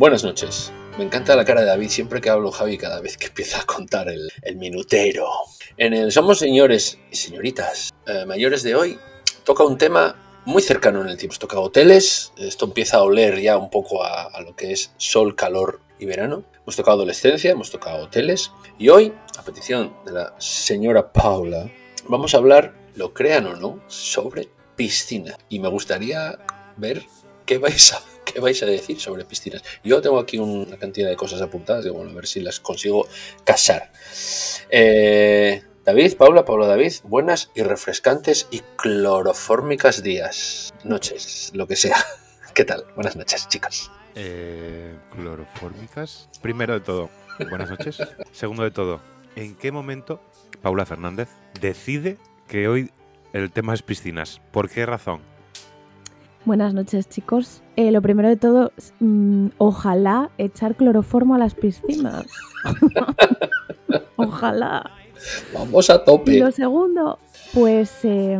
Buenas noches. Me encanta la cara de David siempre que hablo Javi, cada vez que empieza a contar el, el minutero. En el Somos Señores y Señoritas eh, Mayores de hoy toca un tema muy cercano en el tiempo. Toca hoteles, esto empieza a oler ya un poco a, a lo que es sol, calor y verano. Hemos tocado adolescencia, hemos tocado hoteles y hoy, a petición de la señora Paula, vamos a hablar, lo crean o no, sobre piscina. Y me gustaría ver qué vais a ¿qué vais a decir sobre piscinas? Yo tengo aquí una cantidad de cosas apuntadas, y bueno, a ver si las consigo casar. Eh, David, Paula, Paula, David, buenas y refrescantes y clorofórmicas días, noches, lo que sea. ¿Qué tal? Buenas noches, chicas. Eh, clorofórmicas. Primero de todo, buenas noches. Segundo de todo, ¿en qué momento Paula Fernández decide que hoy el tema es piscinas? ¿Por qué razón? Buenas noches, chicos. Eh, lo primero de todo, mm, ojalá echar cloroformo a las piscinas. ojalá. Vamos a tope. Y lo segundo, pues eh,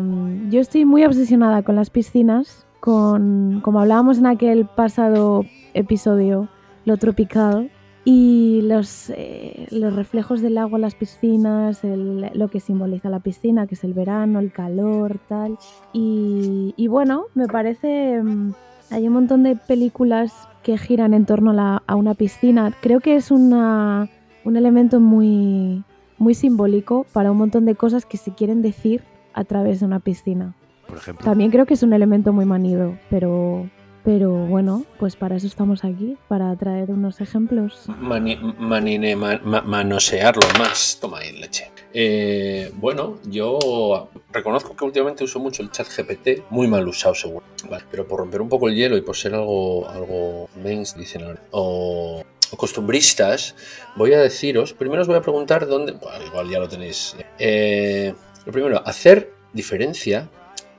yo estoy muy obsesionada con las piscinas, con, como hablábamos en aquel pasado episodio, lo tropical y los, eh, los reflejos del agua en las piscinas, el- lo que simboliza la piscina, que es el verano, el calor, tal. Y, y bueno, me parece, mm, hay un montón de películas que giran en torno a, la- a una piscina. Creo que es una, un elemento muy, muy simbólico para un montón de cosas que se quieren decir a través de una piscina. Por ejemplo. También creo que es un elemento muy manido, pero, pero bueno, pues para eso estamos aquí, para traer unos ejemplos. Mani- manine- ma- ma- manosearlo más. Toma ahí leche. Eh, bueno, yo reconozco que últimamente uso mucho el chat GPT, muy mal usado seguro, Vale, pero por romper un poco el hielo y por ser algo, algo mains, dicen ahora, o, o costumbristas, voy a deciros, primero os voy a preguntar dónde, bueno, igual ya lo tenéis. Eh, lo primero, hacer diferencia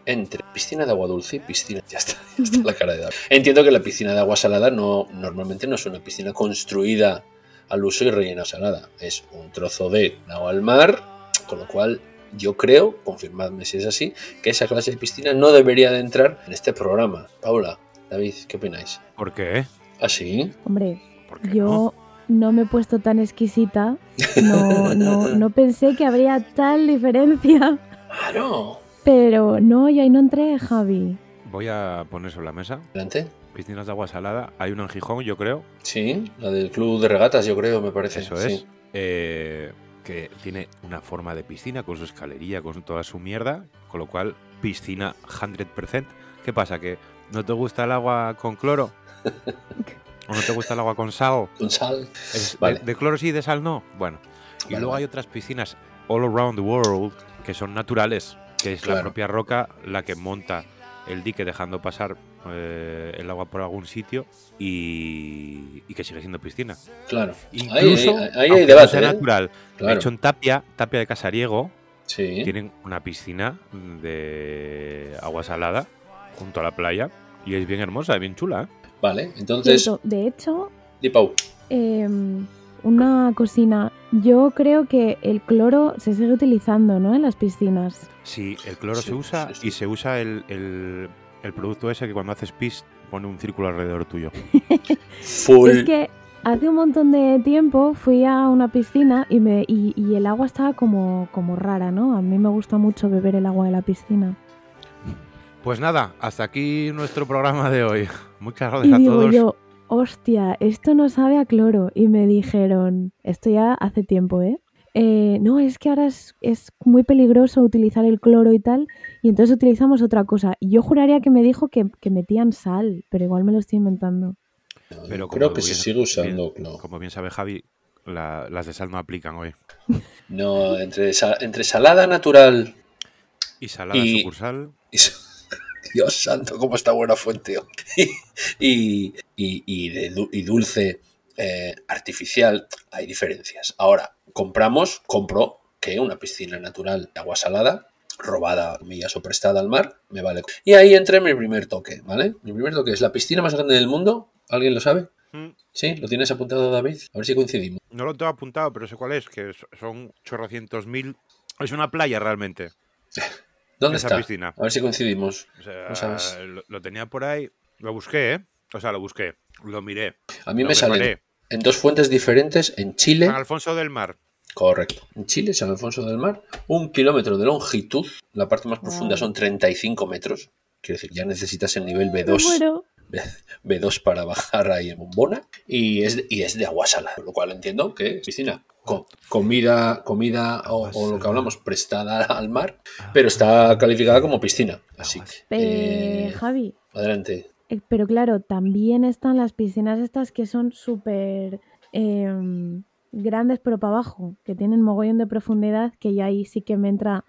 entre piscina de agua dulce y piscina. Ya está, ya está la cara de David. Entiendo que la piscina de agua salada no, normalmente no es una piscina construida al uso y rellena salada. Es un trozo de agua al mar, con lo cual yo creo, confirmadme si es así, que esa clase de piscina no debería de entrar en este programa. Paula, David, ¿qué opináis? ¿Por qué? ¿Ah, sí? Hombre, ¿Por qué no? yo no me he puesto tan exquisita, no, no, no pensé que habría tal diferencia, Claro. Pero no, y ahí no entré, Javi. Voy a poner sobre la mesa Adelante. piscinas de agua salada. Hay una en Gijón, yo creo. Sí, la del club de regatas, yo creo, me parece. Eso sí. es. eh, que tiene una forma de piscina con su escalería, con toda su mierda. Con lo cual, piscina 100%. ¿Qué pasa? ¿Que no te gusta el agua con cloro? ¿O no te gusta el agua con sal? Con sal. Es- Vale. de, de cloro sí, de sal no. Bueno. Y Vale, luego vale. hay otras piscinas all around the world que son naturales, que es la propia roca la que monta el dique dejando pasar eh, el agua por algún sitio y, y que sigue siendo piscina. Claro. Incluso, ahí, ahí hay aunque debate. no sea ¿eh? natural, Claro. de hecho en Tapia, Tapia de Casariego, Sí. tienen una piscina de agua salada junto a la playa y es bien hermosa, bien chula. ¿eh? Vale, entonces. De hecho, Di Pau. em, una cocina, yo creo que el cloro se sigue utilizando, ¿no? En las piscinas. Sí, el cloro Sí, se usa sí, sí. y se usa el, el- el producto ese que cuando haces pis pone un círculo alrededor tuyo. Full. Es que hace un montón de tiempo fui a una piscina y, me, y, y el agua estaba como, como rara, ¿no? A mí me gusta mucho beber el agua de la piscina. Pues nada, hasta aquí nuestro programa de hoy. Muchas Y gracias a digo todos. yo, hostia, esto no sabe a cloro. Y me dijeron, esto ya hace tiempo, ¿eh? Eh, no, es que ahora es, es muy peligroso utilizar el cloro y tal, y entonces utilizamos otra cosa. Y yo juraría que me dijo que, que metían sal, pero igual me lo estoy inventando. Pero Creo que se bien- sigue usando. bien- no. Como bien sabe Javi, la- las de sal no aplican hoy. No, entre, entre salada natural Y salada Y- sucursal. y. Dios santo, cómo está buena fuente. y, y, y de du- y dulce eh, artificial, hay diferencias. Ahora, compramos, compro que una piscina natural de agua salada, robada, comillas, o prestada al mar, me vale. Y ahí entra mi primer toque, ¿vale? Mi primer toque es la piscina más grande del mundo. ¿Alguien lo sabe? Mm, ¿Sí? ¿Lo tienes apuntado, David? A ver si coincidimos. No lo tengo apuntado, pero sé cuál es, que so- son chorrocientos mil. Es una playa realmente. ¿Dónde esa está? piscina. A ver si coincidimos. O sea, No sabes. lo, lo tenía por ahí. Lo busqué, ¿eh? O sea, lo busqué. Lo miré. A mí me salen preparé. en dos fuentes diferentes, en Chile, San Alfonso del Mar. correcto, en Chile, San Alfonso del Mar, un kilómetro de longitud, la parte más profunda son 35 metros, quiero decir, ya necesitas el nivel Me B2, muero. B2 para bajar ahí en bombona, y es de, y es de agua salada, lo cual entiendo que es piscina. Co- comida, comida o, o lo que hablamos, prestada al mar, pero está calificada como piscina. Así Agua que, Eh, Javi, adelante. eh, pero claro, también están las piscinas estas que son súper em, grandes pero para abajo, que tienen mogollón de profundidad, que ya ahí sí que me entra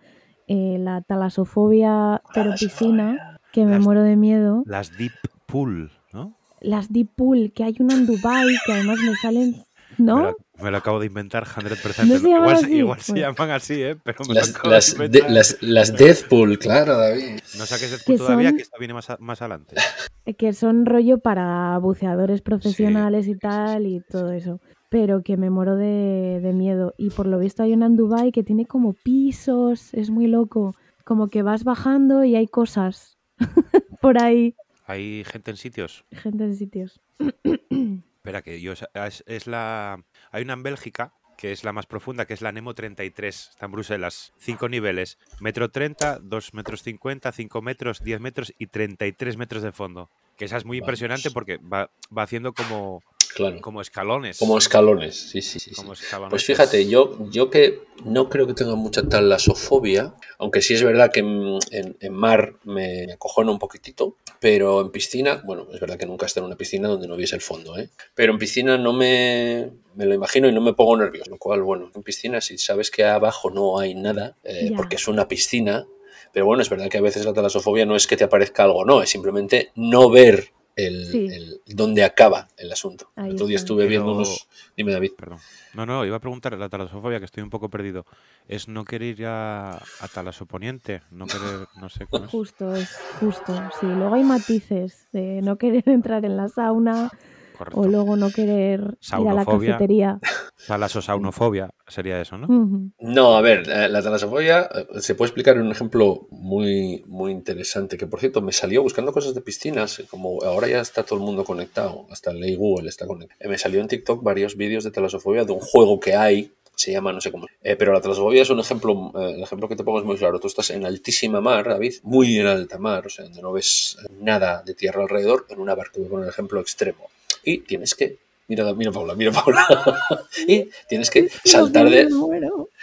eh, la talasofobia pero piscina, que me Las- muero de miedo. Las Deep Pool, ¿no? Las deep pool, que hay una en Dubai que además me salen, ¿no? Me lo acabo de inventar 100%. ¿No se igual se- así? igual se Bueno. llaman así, ¿eh? Pero me lo Las, acabo las, de de- inventar. las, las Deathpool, claro, David. No saques Que Deadpool todavía, son- que esta viene más, a- más adelante. que son rollo para buceadores profesionales sí, y tal sí, y todo sí. eso. Pero que me muero de, de miedo. Y por lo visto hay una en Dubai que tiene como pisos, es muy loco. Como que vas bajando y hay cosas por ahí. Hay gente en sitios. Gente en sitios. Espera, que yo. Es, es la. Hay una en Bélgica que es la más profunda, que es la Nemo 33. Está en Bruselas. Cinco niveles: metro 30, 2 metros 50, 5 metros, 10 metros y 33 metros de fondo. Que esa es muy Vamos. impresionante porque va, va haciendo como, Claro. como escalones. Como escalones, sí, sí, sí. sí. como escalones. Pues fíjate, yo, yo que no creo que tenga mucha talasofobia, aunque sí es verdad que en, en- en mar me, me acojona un poquitito, pero en piscina, bueno, es verdad que nunca he estado en una piscina donde no viese el fondo, ¿eh? pero en piscina no me, me lo imagino y no me pongo nervioso, lo cual, bueno, en piscina si sabes que abajo no hay nada, eh, porque es una piscina, pero bueno, es verdad que a veces la talasofobia no es que te aparezca algo, no, es simplemente no ver el, Sí. el- dónde acaba el asunto. Ahí El otro día estuve viendo Pero- unos... Dime, David. Perdón. No, no, iba a preguntar la talasofobia, que estoy un poco perdido. Es no querer ir a, a talasoponiente, no querer, no sé cómo es. Justo, es justo. Sí, luego hay matices de no querer entrar en la sauna Correcto. o luego no querer ir a la Saunofobia. cafetería. Talasosaunofobia sería eso, ¿no? No, a ver, la talasofobia eh, se puede explicar en un ejemplo muy, muy interesante, que por cierto me salió buscando cosas de piscinas, como ahora ya está todo el mundo conectado, hasta el ley Google está conectado. Eh, Me salió en TikTok varios vídeos de talasofobia de un juego que hay, se llama no sé cómo. Eh, pero la talasofobia es un ejemplo, eh, el ejemplo que te pongo es muy claro. Tú estás en altísima mar, David, muy en alta mar, o sea, donde no ves nada de tierra alrededor, en una barca, voy a poner el ejemplo extremo. Y tienes que... Mira, mira Paula, mira Paula. y tienes que saltar de,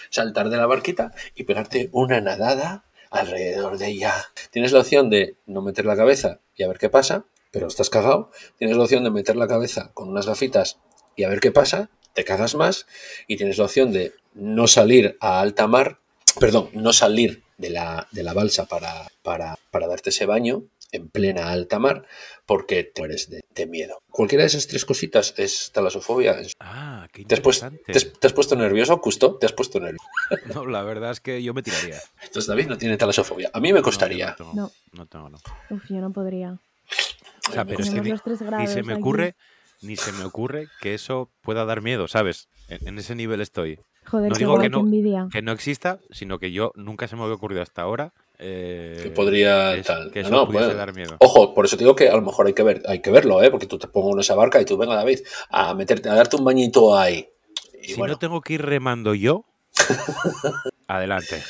saltar de la barquita y pegarte una nadada alrededor de ella. Tienes la opción de no meter la cabeza y a ver qué pasa, pero estás cagado. Tienes la opción de meter la cabeza con unas gafitas y a ver qué pasa, te cagas más. Y tienes la opción de no salir a alta mar, perdón, no salir de la, de la balsa para, para, para darte ese baño en plena alta mar porque te mueres de, de miedo. Cualquiera de esas tres cositas es talasofobia. Ah, qué ¿Te has, puesto, interesante. te has- te has puesto nervioso, Justo? ¿Te has puesto nervioso? No, la verdad es que yo me tiraría. Entonces David no tiene talasofobia. A mí me costaría. No, No. no tengo, no. Uf, yo no podría. O sea, pero es que ni, se me aquí. ocurre, ni se me ocurre que eso pueda dar miedo, ¿sabes? En, en ese nivel estoy. Joder, No digo que no-. Que no exista, sino que yo nunca se me había ocurrido hasta ahora. Eh, que podría que tal. que No, eso no, pudiese puede. dar miedo. Ojo, por eso te digo que a lo mejor hay que ver, hay que verlo, ¿eh? Porque tú te pongo en esa barca y tú venga David a meterte, a darte un bañito ahí. Y si bueno, no tengo que ir remando yo, adelante.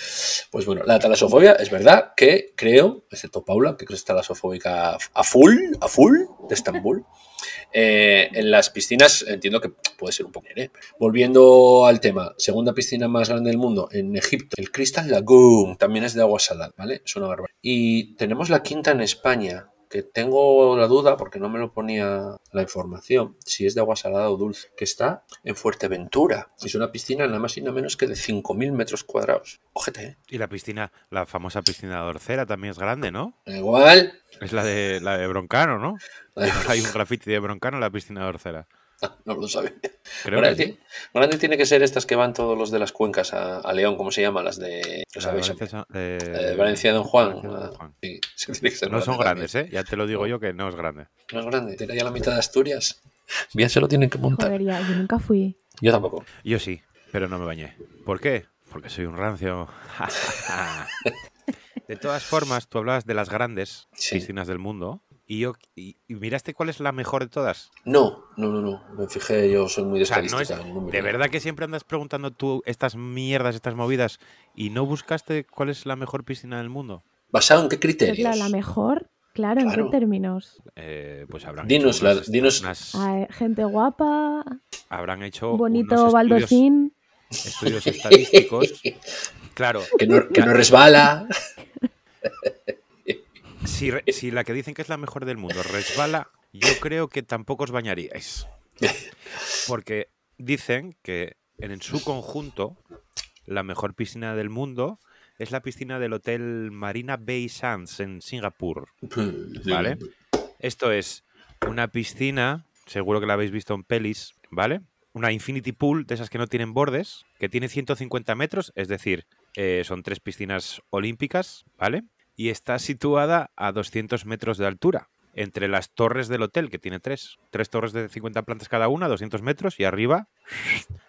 pues bueno, la talasofobia es verdad que creo, excepto Paula, que creo que es talasofóbica a full, a full de Estambul. eh, en las piscinas entiendo que puede ser un poco. ¿eh? Volviendo al tema, segunda piscina más grande del mundo en Egipto, el Crystal Lagoon, también es de agua salada, ¿vale? Es una barbaridad. Y tenemos la quinta en España, que tengo la duda porque no me lo ponía la información, si es de agua salada o dulce, que está en Fuerteventura. Es una piscina nada más y nada menos que de 5.000 metros cuadrados. Ojete, ¿eh? Y la piscina, la famosa piscina de Orcera también es grande, ¿no? Igual. Es la de la de Broncano, ¿no? Hay un graffiti de Broncano en la piscina de Orcera. No lo sabía. Creo grande, que sí. grande tiene que ser estas que van todos los de las cuencas a, a León, ¿cómo se llama? Las de. ¿lo La de sabéis? Valencia, de- Eh, Valencia Don Juan. Valencia Don Juan. sí, sí, tiene que ser No son grande grandes, ¿eh? Ya te lo digo yo que no es grande. No es grande. Era ya la mitad de Asturias. Bien se lo tienen que montar. Joder, ya, yo nunca fui. Yo tampoco. Yo sí, pero no me bañé. ¿Por qué? Porque soy un rancio. de todas formas, tú hablabas de las grandes Sí. piscinas del mundo. Y yo y, y miraste cuál es la mejor de todas. No, no, no, no. Me fijé, yo soy muy de O sea, no estadística. es- no me de verdad que siempre andas preguntando tú estas mierdas, estas movidas, y no buscaste cuál es la mejor piscina del mundo. ¿Basado en qué Pues criterios? la, la mejor, claro, ¿en Claro. qué términos? Eh, pues habrán Dinos hecho unas- la- dinos- unas- gente guapa, habrán hecho bonito unos estudios, baldosín. estudios estadísticos. Claro, que, no, que no resbala. si, la que dicen que es la mejor del mundo resbala, yo creo que tampoco os bañaríais. Porque dicen que en, en su conjunto, la mejor piscina del mundo es la piscina del hotel Marina Bay Sands en Singapur. Vale. Esto es una piscina, seguro que la habéis visto en pelis, ¿vale? Una infinity pool de esas que no tienen bordes, que tiene 150 metros, es decir, eh, son tres piscinas olímpicas, ¿vale? Y está situada a 200 metros de altura, entre las torres del hotel, que tiene tres, tres torres de 50 plantas cada una, 200 metros, y arriba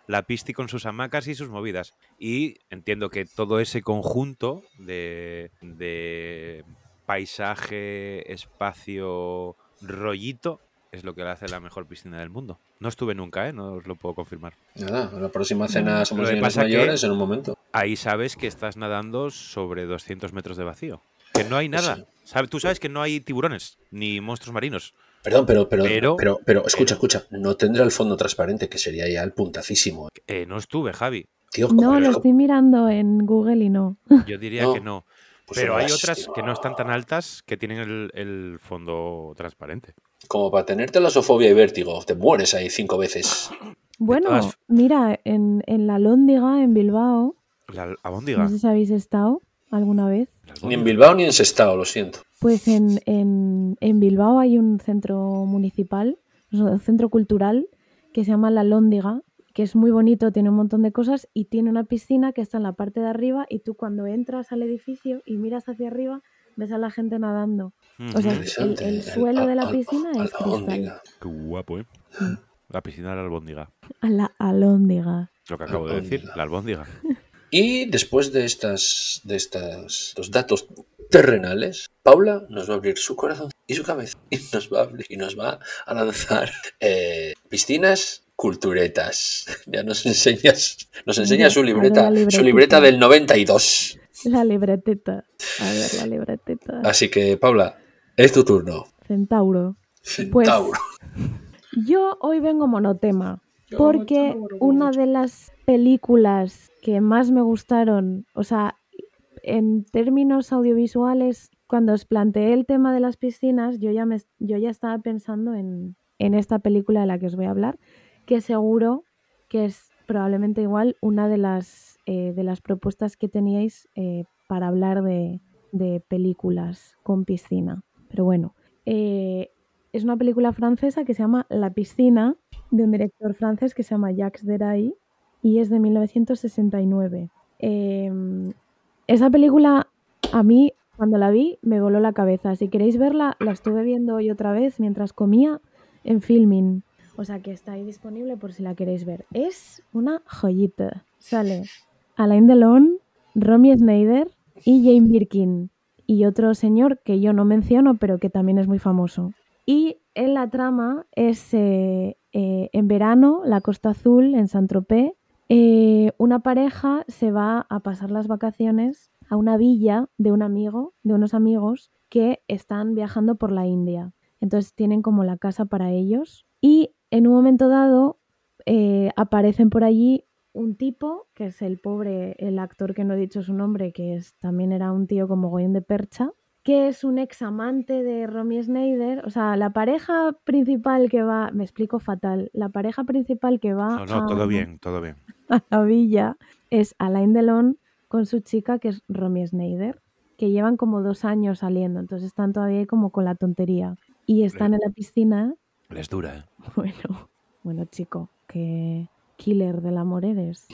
la pisti con sus hamacas y sus movidas. Y entiendo que todo ese conjunto de, de paisaje, espacio, rollito, es lo que le hace la mejor piscina del mundo. No estuve nunca, ¿eh? No os lo puedo confirmar. Nada, la próxima cena somos señores mayores en un momento. Ahí sabes que estás nadando sobre 200 metros de vacío. Que no hay nada. Sí. Sabe- Tú sabes que no hay tiburones ni monstruos marinos. Perdón, pero, pero, pero, Pero- pero, escucha, escucha, no tendrá el fondo transparente, que sería ya el puntacísimo. ¿eh? Eh, no estuve, Javi. Tío, No, lo es estoy mirando en Google y no. Yo diría No, que no. pues Pero hay otras que no están tan altas que tienen el, el fondo transparente. Como para tener talasofobia y vértigo, te mueres ahí cinco veces. Bueno, todas- mira, en, en la Lóndiga, en Bilbao, La albóndiga. no sé si habéis estado alguna vez. Ni en albóndiga. Bilbao ni en Sestao, lo siento. Pues en, en, en Bilbao hay un centro municipal, un centro cultural que se llama La Lóndiga, que es muy bonito, tiene un montón de cosas y tiene una piscina que está en la parte de arriba y tú cuando entras al edificio y miras hacia arriba ves a la gente nadando. O sea, el- el suelo de la piscina es al- cristal. albóndiga. Qué guapo, ¿eh? Mm. La piscina de la albóndiga. A la Alóndiga. Lo que acabo de decir, Albóndiga. la albóndiga. Y después de estas, de estas, los datos terrenales, Paula nos va a abrir su corazón y su cabeza y nos va a, abrir- y nos va a lanzar eh, piscinas culturetas. Ya nos enseñas, nos enseña su libreta, su libreta del 92. La libreteta. A ver, la libreteta. Así que, Paula, es tu turno. Centauro. Pues- Centauro. Yo hoy vengo monotema. Porque una de las películas que más me gustaron, o sea, en términos audiovisuales, cuando os planteé el tema de las piscinas, yo ya, me, yo ya estaba pensando en, en esta película de la que os voy a hablar, que seguro que es probablemente igual una de las, eh, de las propuestas que teníais eh, para hablar de, de películas con piscina. Pero bueno, eh, es una película francesa que se llama La piscina, de un director francés que se llama Jacques Deray y es de 1969. Eh, esa película a mí cuando la vi me voló la cabeza. Si queréis verla, la estuve viendo hoy otra vez mientras comía en filming. O sea que está ahí disponible por si la queréis ver. Es una joyita. Sale Alain Delon, Romy Schneider y Jane Birkin. Y otro señor que yo no menciono, pero que también es muy famoso. Y en la trama es eh, eh, en verano, la Costa Azul, en Saint-Tropez, eh, una pareja se va a pasar las vacaciones a una villa de un amigo, de unos amigos que están viajando por la India. Entonces tienen como la casa para ellos y en un momento dado eh, aparecen por allí un tipo, que es el pobre, el actor que no he dicho su nombre, que es, también era un tío como Goyen de Percha, que es un ex amante de Romy Schneider. O sea, la pareja principal que va, me explico fatal, la pareja principal que va No, no, a, todo bien, todo bien. a la villa es Alain Delon con su chica, que es Romy Schneider, que llevan como dos años saliendo, entonces están todavía como con la tontería. Y están en la piscina. Les dura, ¿eh? Bueno, bueno, chico, qué killer del amor eres.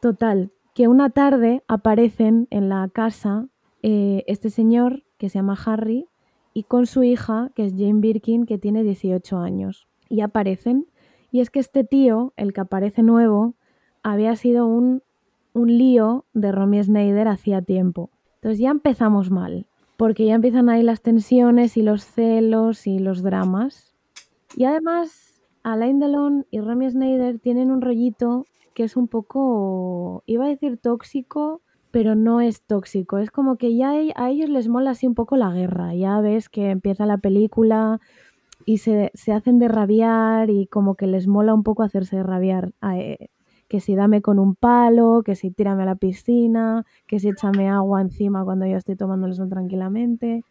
Total, que una tarde aparecen en la casa eh, este señor que se llama Harry y con su hija, que es Jane Birkin, que tiene 18 años. y aparecen. Y es que este tío, el que aparece nuevo, había sido un, un lío de Romy Schneider hacía tiempo. Entonces ya empezamos mal, porque ya empiezan ahí las tensiones y los celos y los dramas. Y además, Alain Delon y Romy Schneider tienen un rollito que es un poco, iba a decir tóxico, pero no es tóxico. Es como que ya a ellos les mola así un poco la guerra. Ya ves que empieza la película y se, se hacen de rabiar y como que les mola un poco hacerse de rabiar. Eh, que si dame con un palo, que si tírame a la piscina, que si échame agua encima cuando yo estoy tomando el sol tranquilamente.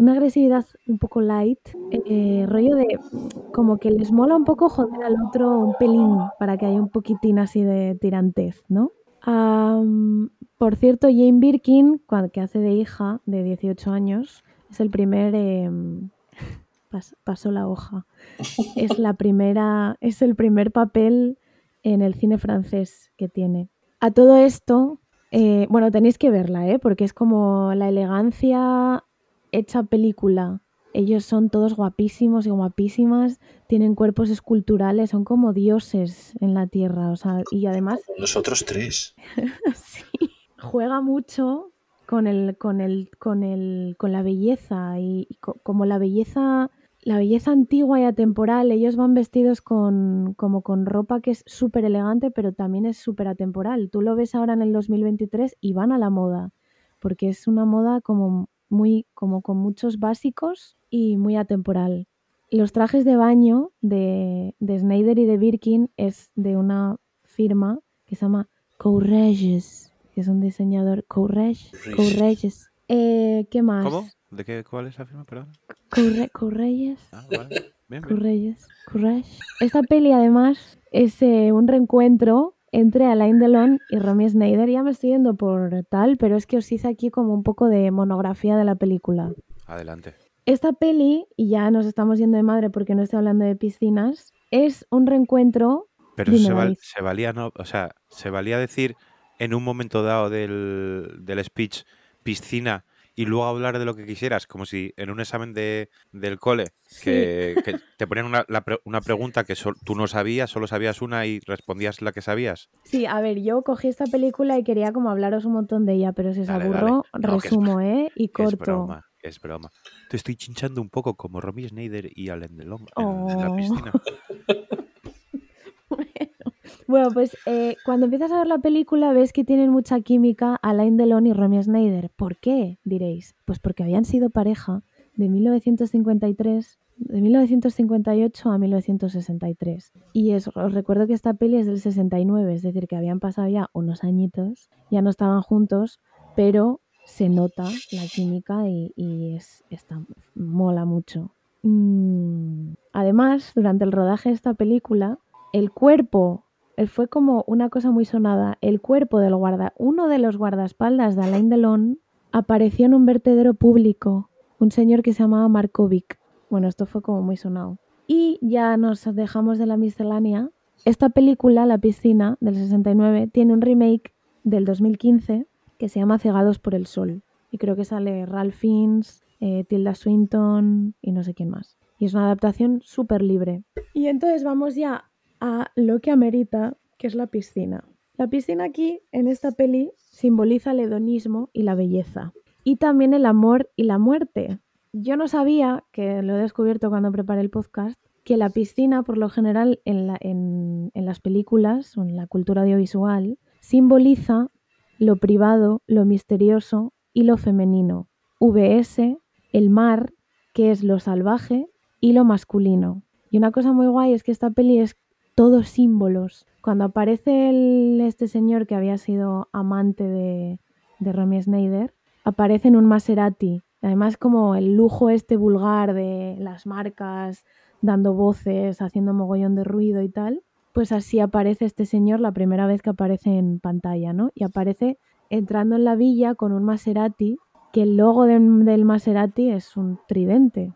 Una agresividad un poco light, eh, rollo de como que les mola un poco joder al otro un pelín para que haya un poquitín así de tirantez, ¿no? Por cierto, Jane Birkin, que hace de hija de 18 años, es el primer... Em, pasó la hoja. Es la primera, es el primer papel en el cine francés que tiene. A todo esto, eh, bueno, tenéis que verla, ¿eh? porque es como la elegancia hecha película ellos son todos guapísimos y guapísimas, tienen cuerpos esculturales, son como dioses en la tierra, o sea, y además... Nosotros tres. sí, juega mucho con el, con el, con el, con la belleza y, como la belleza, la belleza antigua y atemporal, ellos van vestidos con, como con ropa que es súper elegante, pero también es súper atemporal. Tú lo ves ahora en el 2023 y van a la moda, porque es una moda como muy, como con muchos básicos y muy atemporal. Los trajes de baño de, de Snyder y de Birkin es de una firma que se llama Courreges, que es un diseñador. Courrege, Courreges. Eh, ¿Qué más? ¿Cómo? ¿De qué, cuál es la firma, perdón? Ah, Courreges. Courrege. Esta peli además es eh, un reencuentro entre Alain Delon y Romy Schneider. Ya me estoy yendo por tal, pero es que os hice aquí como un poco de monografía de la película. Adelante. Esta peli, y ya nos estamos yendo de madre porque no estoy hablando de piscinas, es un reencuentro. Pero se, valía, no, o sea, se valía decir en un momento dado del, del speech piscina y luego hablar de lo que quisieras, como si en un examen de, del cole que, te ponían una, una pregunta que tú no sabías, solo sabías una y respondías la que sabías. Sí, a ver, yo cogí esta película y quería como hablaros un montón de ella, pero si os aburro, resumo, ¿eh? Y corto es broma. Te estoy chinchando un poco como Romy Schneider y Alain Delon en, la oh. piscina. bueno. pues eh, cuando empiezas a ver la película ves que tienen mucha química Alain Delon y Romy Schneider. ¿Por qué? Diréis. Pues porque habían sido pareja de 1953 de 1958 a 1963. Y os recuerdo que esta peli es del 69, es decir, que habían pasado ya unos añitos, ya no estaban juntos, pero se nota la química y, es, está, mola mucho. Mm, además, durante el rodaje de esta película, el cuerpo, eh, fue como una cosa muy sonada, el cuerpo del guarda, uno de los guardaespaldas de Alain Delon apareció en un vertedero público, un señor que se llamaba Markovic. Bueno, esto fue como muy sonado. Y ya nos dejamos de la miscelánea. Esta película, La piscina, del 69, tiene un remake del 2015 que se llama Cegados por el Sol. Y creo que sale Ralph Fiennes, eh, Tilda Swinton y no sé quién más. Y es una adaptación súper libre. Y entonces vamos ya a lo que amerita, que es la piscina. La piscina aquí, en esta peli, simboliza el hedonismo y la belleza. Y también el amor y la muerte. Yo no sabía, que lo he descubierto cuando preparé el podcast, que la piscina, por lo general, en, en las películas o en la cultura audiovisual, simboliza lo privado, lo misterioso y lo femenino. VS, el mar, que es lo salvaje, y lo masculino. Y una cosa muy guay es que esta peli es todos símbolos. Cuando aparece este señor que había sido amante de, de Romy Schneider, aparece en un Maserati. Además, como el lujo este vulgar de las marcas dando voces, haciendo mogollón de ruido y tal pues así aparece este señor la primera vez que aparece en pantalla, ¿no? Y aparece entrando en la villa con un Maserati, que el logo del Maserati es un tridente.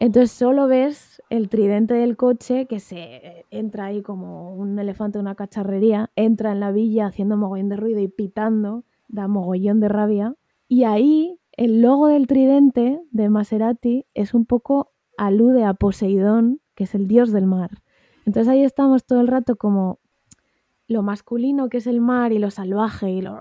Entonces solo ves el tridente del coche que se entra ahí como un elefante de una cacharrería, entra en la villa haciendo mogollón de ruido y pitando, da mogollón de rabia. Y ahí el logo del tridente de Maserati es un poco alude a Poseidón que es el dios del mar. Entonces ahí estamos todo el rato como lo masculino que es el mar y lo salvaje y, lo...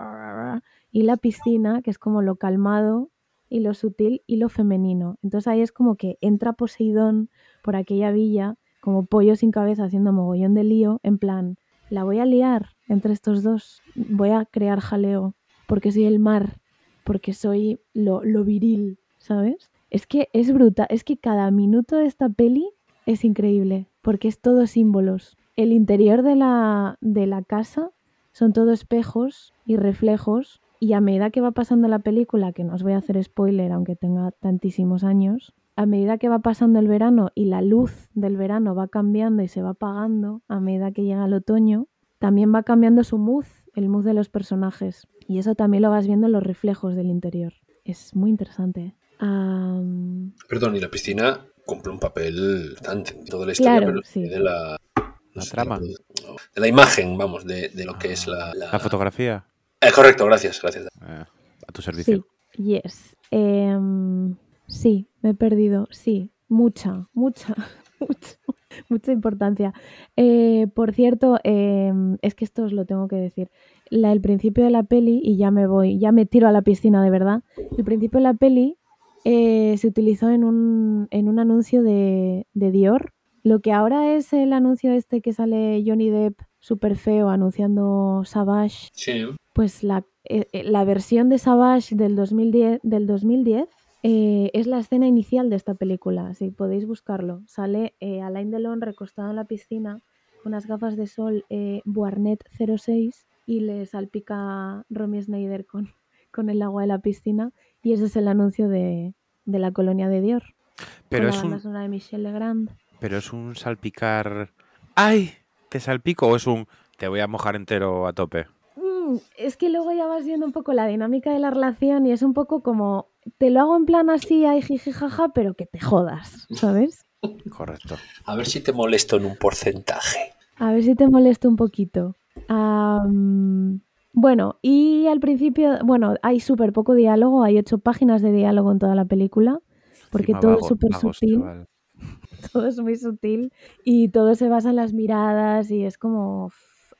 y la piscina, que es como lo calmado y lo sutil y lo femenino. Entonces ahí es como que entra Poseidón por aquella villa como pollo sin cabeza haciendo mogollón de lío, en plan, la voy a liar entre estos dos, voy a crear jaleo, porque soy el mar, porque soy lo, lo viril, ¿sabes? Es que es bruta, es que cada minuto de esta peli es increíble, porque es todo símbolos. El interior de la, de la casa son todo espejos y reflejos, y a medida que va pasando la película, que no os voy a hacer spoiler, aunque tenga tantísimos años, a medida que va pasando el verano y la luz del verano va cambiando y se va apagando a medida que llega el otoño, también va cambiando su mood, el mood de los personajes. Y eso también lo vas viendo en los reflejos del interior. Es muy interesante. Perdón, y la piscina cumple un papel tan en toda la historia, pero de la, trama. de la imagen, vamos, de, lo que es la, la... fotografía. Eh, correcto, gracias, gracias. Eh, a tu servicio. Sí, yes. Em, sí, me he perdido, sí, mucha, mucha, mucha, mucha importancia. Eh, por cierto, em, es que esto os lo tengo que decir. La, el principio de la peli, y ya me voy, ya me tiro a la piscina de verdad. El principio de la peli eh, se utilizó en un, en un anuncio de, de, Dior. Lo que ahora es el anuncio este que sale Johnny Depp súper feo anunciando Savage. Sí. Pues la, eh, eh, la, versión de Savage del 2010, del 2010 es la escena inicial de esta película, si podéis buscarlo. Sale Alain Delon recostado en la piscina con unas gafas de sol Buarnet 06 y le salpica Romy Schneider con, con el agua de la piscina y ese es el anuncio de, la colonia de Dior. Pero es un... de Michel Legrand. Pero es un salpicar... ¡Ay! ¿Te salpico o es un te voy a mojar entero a tope? Mm, es que luego ya vas viendo un poco la dinámica de la relación y es un poco como te lo hago en plan así, ay, jijijaja, pero que te jodas, ¿sabes? Correcto. A ver si te molesto en un porcentaje. A ver si te molesto un poquito. Bueno, y al principio, bueno, hay súper poco diálogo, hay ocho páginas de diálogo en toda la película, porque todo es súper sutil. Todo es muy sutil y todo se basa en las miradas y es como...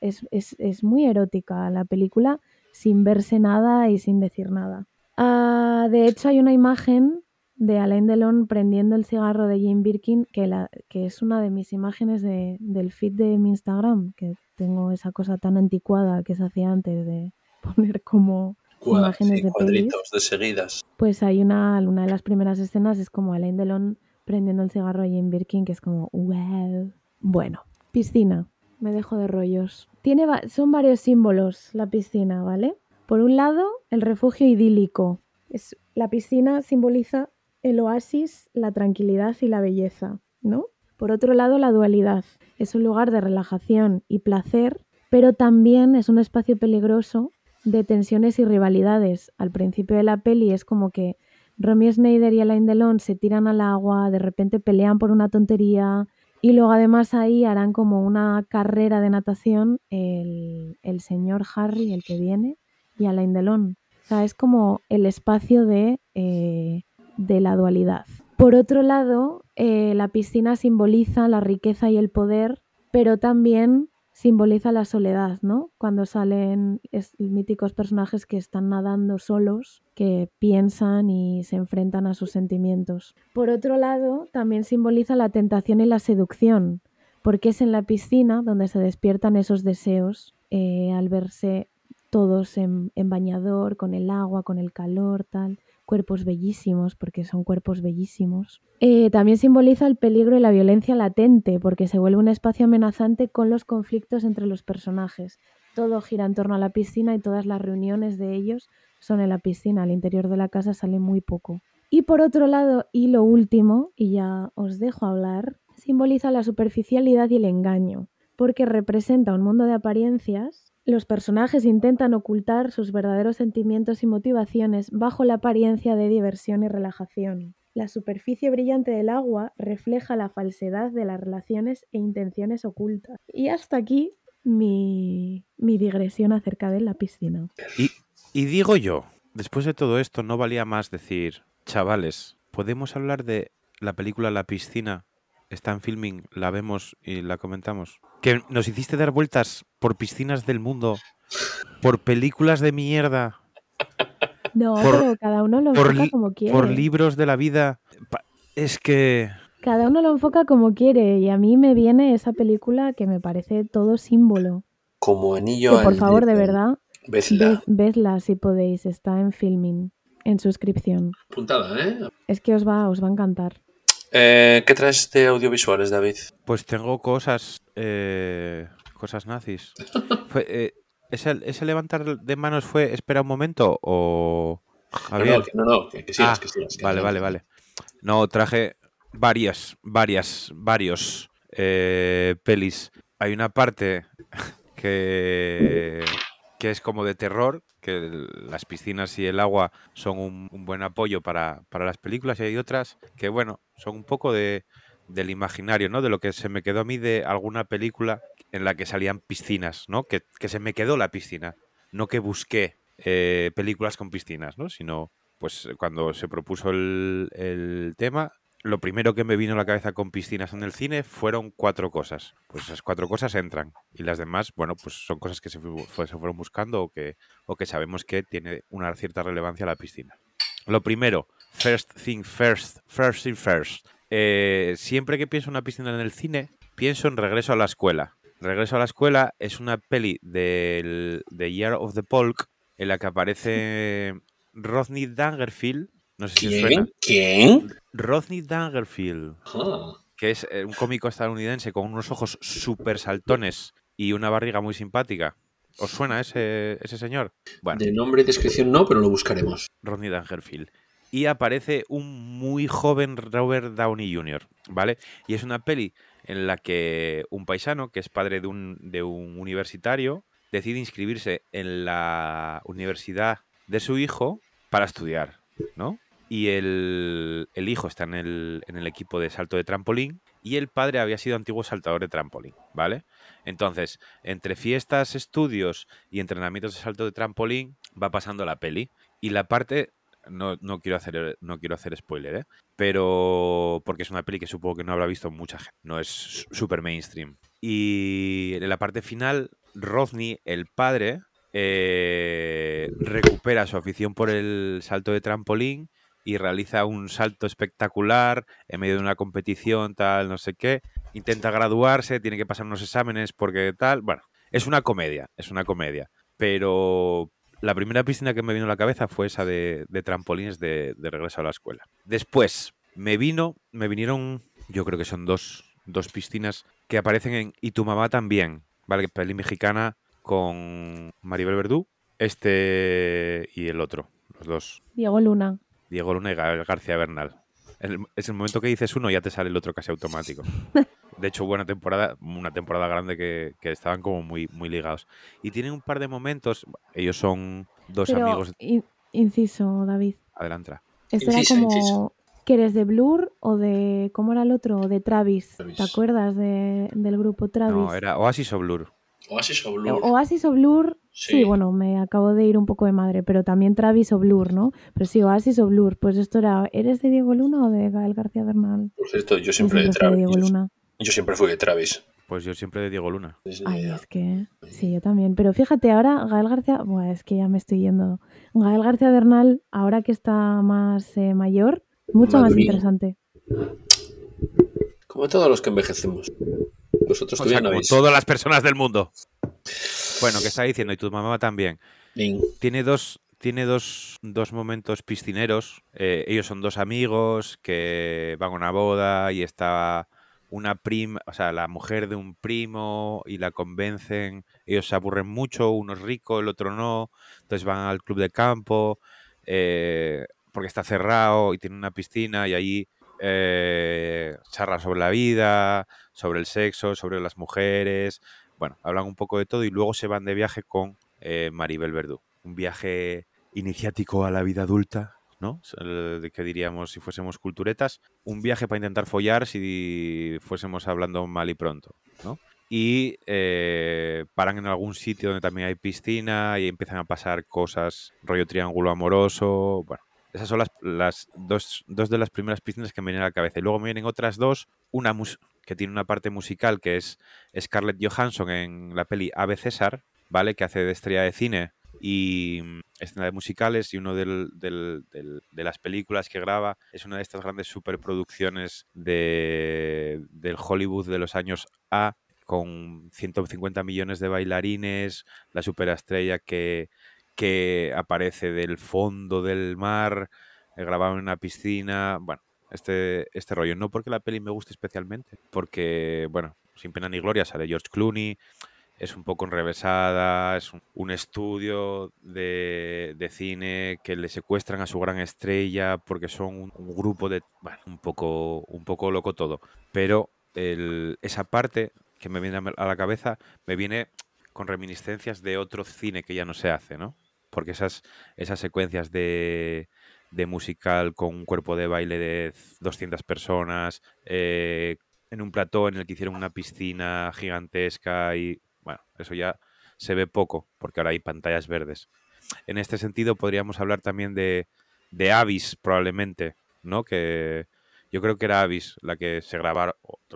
Es, es, es muy erótica la película sin verse nada y sin decir nada. Ah, de hecho, hay una imagen de Alain Delon prendiendo el cigarro de Jane Birkin, que, la, que es una de mis imágenes de, del feed de mi Instagram, que tengo esa cosa tan anticuada que se hacía antes de poner como imágenes de cuadritos de seguidas. Pues hay una, una de las primeras escenas es como Alain Delon prendiendo el cigarro ahí en Birkin, que es como, wow. Bueno, piscina. Me dejo de rollos. Tiene, son varios símbolos la piscina, ¿vale? Por un lado, el refugio idílico. Es, la piscina simboliza el oasis, la tranquilidad y la belleza, ¿no? Por otro lado, la dualidad. Es un lugar de relajación y placer, pero también es un espacio peligroso de tensiones y rivalidades. Al principio de la peli es como que Romy Schneider y Alain Delon se tiran al agua, de repente pelean por una tontería y luego además ahí harán como una carrera de natación el, señor Harry, el que viene, y Alain Delon. O sea, es como el espacio de, eh, de la dualidad. Por otro lado, eh, la piscina simboliza la riqueza y el poder, pero también simboliza la soledad, ¿no? Cuando salen míticos personajes que están nadando solos, que piensan y se enfrentan a sus sentimientos. Por otro lado, también simboliza la tentación y la seducción, porque es en la piscina donde se despiertan esos deseos eh, al verse todos en bañador, con el agua, con el calor, tal cuerpos bellísimos, porque son cuerpos bellísimos. Eh, también simboliza el peligro y la violencia latente, porque se vuelve un espacio amenazante con los conflictos entre los personajes. Todo gira en torno a la piscina y todas las reuniones de ellos son en la piscina. Al interior de la casa sale muy poco. Y por otro lado, y lo último, y ya os dejo hablar, simboliza la superficialidad y el engaño, porque representa un mundo de apariencias los personajes intentan ocultar sus verdaderos sentimientos y motivaciones bajo la apariencia de diversión y relajación. La superficie brillante del agua refleja la falsedad de las relaciones e intenciones ocultas. Y hasta aquí mi, digresión acerca de la piscina. Y, y digo yo, después de todo esto, ¿no valía más decir, chavales, ¿podemos hablar de la película La piscina está en filming, la vemos y la comentamos. Que nos hiciste dar vueltas por piscinas del mundo, por películas de mierda, No, Por- pero cada uno lo por, enfoca li- como quiere. por libros de la vida. Es que Cada uno lo enfoca como quiere y a mí me viene esa película que me parece todo símbolo. Como Que anillo por al favor, de verdad, Vedla. ve- vedla si podéis, está en filming, en suscripción. Apuntada, ¿eh? Es que os va, os va a encantar. Eh, ¿Qué traes de audiovisuales, David? Pues tengo cosas, eh, cosas nazis. Fue, eh, ¿ese, ese levantar de manos fue espera un momento o No, Javier? no, que- no, no, que, que sigas, Ah, que sigas, que vale, sigas. vale, vale. No, traje varias, varias, varios eh, pelis. Hay una parte que, que es como de terror, que las piscinas y el agua son un, un buen apoyo para, para las películas y hay otras que, bueno, son un poco de, del imaginario, ¿no? De lo que se me quedó a mí de alguna película en la que salían piscinas, ¿no? Que, que se me quedó la piscina, no que busqué eh, películas con piscinas, ¿no? Sino, pues cuando se propuso el, el tema, lo primero que me vino a la cabeza con piscinas en el cine fueron cuatro cosas. Pues esas cuatro cosas entran. Y las demás, bueno, pues son cosas que se, fu- fue- se fueron buscando o que, o que sabemos que tiene una cierta relevancia la piscina. Lo primero, first thing first, first thing first. Eh, siempre que pienso en una piscina en el cine, pienso en Regreso a la escuela. Regreso a la escuela es una peli del de Year of the Polk en la que aparece Rodney Dangerfield. No sé si os suena. ¿Quién? ¿Quién? Rodney Dangerfield, Ah, que es eh, un cómico estadounidense con unos ojos súper saltones y una barriga muy simpática. ¿Os suena ese, ese señor? Bueno, de nombre y descripción no, pero lo buscaremos. Rodney Dangerfield. Y aparece un muy joven Robert Downey Jr., ¿vale? Y es una peli en la que un paisano, que es padre de un, de un universitario, decide inscribirse en la universidad de su hijo para estudiar, ¿no? Y el, el hijo está en el, en el equipo de salto de trampolín y el padre había sido antiguo saltador de trampolín, ¿vale? Entonces, entre fiestas, estudios y entrenamientos de salto de trampolín, va pasando la peli. Y la parte, no, no quiero hacer, no quiero hacer spoiler, ¿eh? Pero porque es una peli que supongo que no habrá visto mucha gente, no es súper mainstream. Y en la parte final, Rodney, el padre, eh, recupera su afición por el salto de trampolín y realiza un salto espectacular en medio de una competición, tal, no sé qué. Intenta graduarse, tiene que pasar unos exámenes porque tal. Bueno, es una comedia, es una comedia. Pero la primera piscina que me vino a la cabeza fue esa de, trampolines de, de regreso a la escuela. Después me vino, me vinieron, yo creo que son dos, dos piscinas que aparecen en Y tu mamá también, ¿vale? Peli mexicana con Maribel Verdú, este y el otro, los dos. Diego Luna. Diego Luna y García Bernal. El- es el momento que dices uno, ya te sale el otro casi automático. De hecho, buena temporada, una temporada grande que, que estaban como muy, muy ligados. Y tienen un par de momentos, ellos son dos Pero, amigos. in- inciso, David. Adelantra. Esto era como inciso. que eres de Blur o de. ¿Cómo era el otro? De Travis. Travis. ¿Te acuerdas de- del grupo Travis? No, era Oasis o Blur. Oasis o Blur. Oasis o Blur. Sí. Sí. bueno, me acabo de ir un poco de madre, pero también Travis o Blur, ¿no? Pero sí, Oasis o Blur. Pues esto era. ¿Eres de Diego Luna o de Gael García Bernal? Por cierto, yo Yo siempre de fui de Travis. Diego Yo, Luna. yo siempre fui de Travis. Pues yo siempre de Diego Luna. Ay, es que. Sí, yo también. Pero fíjate, ahora Gael García. Buah, es que ya me estoy yendo. Gael García Bernal, ahora que está más eh, mayor, mucho más interesante. Como todos los que envejecemos. Vosotros O todavía sea, no como todas las personas del mundo. Bueno, ¿qué está diciendo? Y tu mamá también. Tiene dos, tiene dos, dos momentos piscineros. Eh, ellos son dos amigos que van a una boda y está una prima, o sea, la mujer de un primo y la convencen. Ellos se aburren mucho, uno es rico, el otro no. Entonces van al club de campo eh, porque está cerrado y tiene una piscina y ahí eh, sobre la vida, sobre el sexo, sobre las mujeres. Bueno, hablan un poco de todo y luego se van de viaje con eh, Maribel Verdú. Un viaje iniciático a la vida adulta, ¿no? Que diríamos si fuésemos culturetas. Un viaje para intentar follar si fuésemos hablando mal y pronto, ¿no? Y eh, paran en algún sitio donde también hay piscina y empiezan a pasar cosas, rollo triángulo amoroso. Bueno, esas son las, las dos, dos, de las primeras piscinas que me vienen a la cabeza. Y luego me vienen otras dos, una que tiene una parte musical que es Scarlett Johansson en la peli Ave César, ¿vale? Que hace de estrella de cine y mm, escena de musicales y uno del, del, de las películas que graba es una de estas grandes superproducciones de, del Hollywood de los años A con 150 millones de bailarines, la superestrella que, que aparece del fondo del mar, eh, grabado en una piscina, bueno, este, este rollo. No porque la peli me guste especialmente, porque, bueno, sin pena ni gloria sale George Clooney, es un poco enrevesada, es un, estudio de, cine que le secuestran a su gran estrella porque son un, grupo de... Bueno, un poco, un poco loco todo. Pero esa parte que me viene a la cabeza me viene con reminiscencias de otro cine que ya no se hace, ¿no? Porque esas, esas secuencias de, de musical con un cuerpo de baile de 200 personas, eh, en un plató en el que hicieron una piscina gigantesca y bueno, eso ya se ve poco, porque ahora hay pantallas verdes. En este sentido, podríamos hablar también de, de Avis, probablemente, ¿no? Que yo creo que era Avis la que se,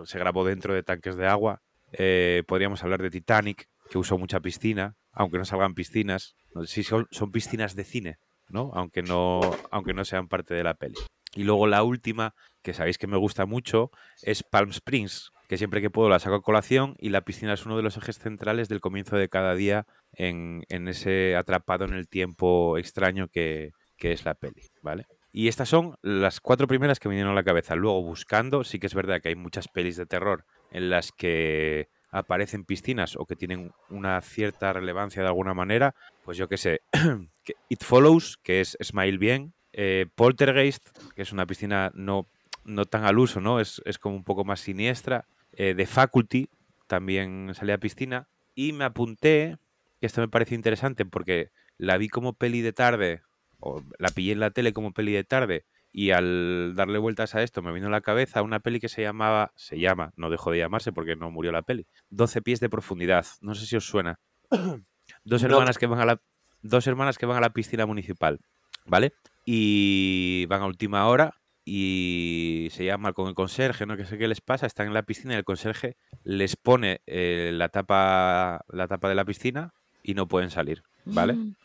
se grabó dentro de tanques de agua. Eh, podríamos hablar de Titanic, que usó mucha piscina, aunque no salgan piscinas. No sé si son, piscinas de cine, ¿no? Aunque no, aunque no sean parte de la peli. Y luego la última, que sabéis que me gusta mucho, es Palm Springs, que siempre que puedo la saco a colación y la piscina es uno de los ejes centrales del comienzo de cada día en, ese atrapado en el tiempo extraño que, es la peli, ¿vale? Y estas son las cuatro primeras que me vinieron a la cabeza. Luego, buscando, sí que es verdad que hay muchas pelis de terror en las que aparecen piscinas o que tienen una cierta relevancia de alguna manera. Pues yo qué sé, It Follows, que es Smile Bien, eh, Poltergeist, que es una piscina no, no tan al uso, ¿no? Es, es como un poco más siniestra. Eh, de Faculty, también salía a piscina, y me apunté, que esto me parece interesante porque la vi como peli de tarde, o la pillé en la tele como peli de tarde, y al darle vueltas a esto me vino a la cabeza una peli que se llamaba, se llama, no dejó de llamarse porque no murió la peli, 12 pies de profundidad, no sé si os suena. dos hermanas que van a la dos hermanas que van a la piscina municipal, ¿vale? Y van a última hora y se llama con el conserje, no que sé qué les pasa, están en la piscina y el conserje les pone eh, la tapa la tapa de la piscina y no pueden salir, ¿vale? Mm.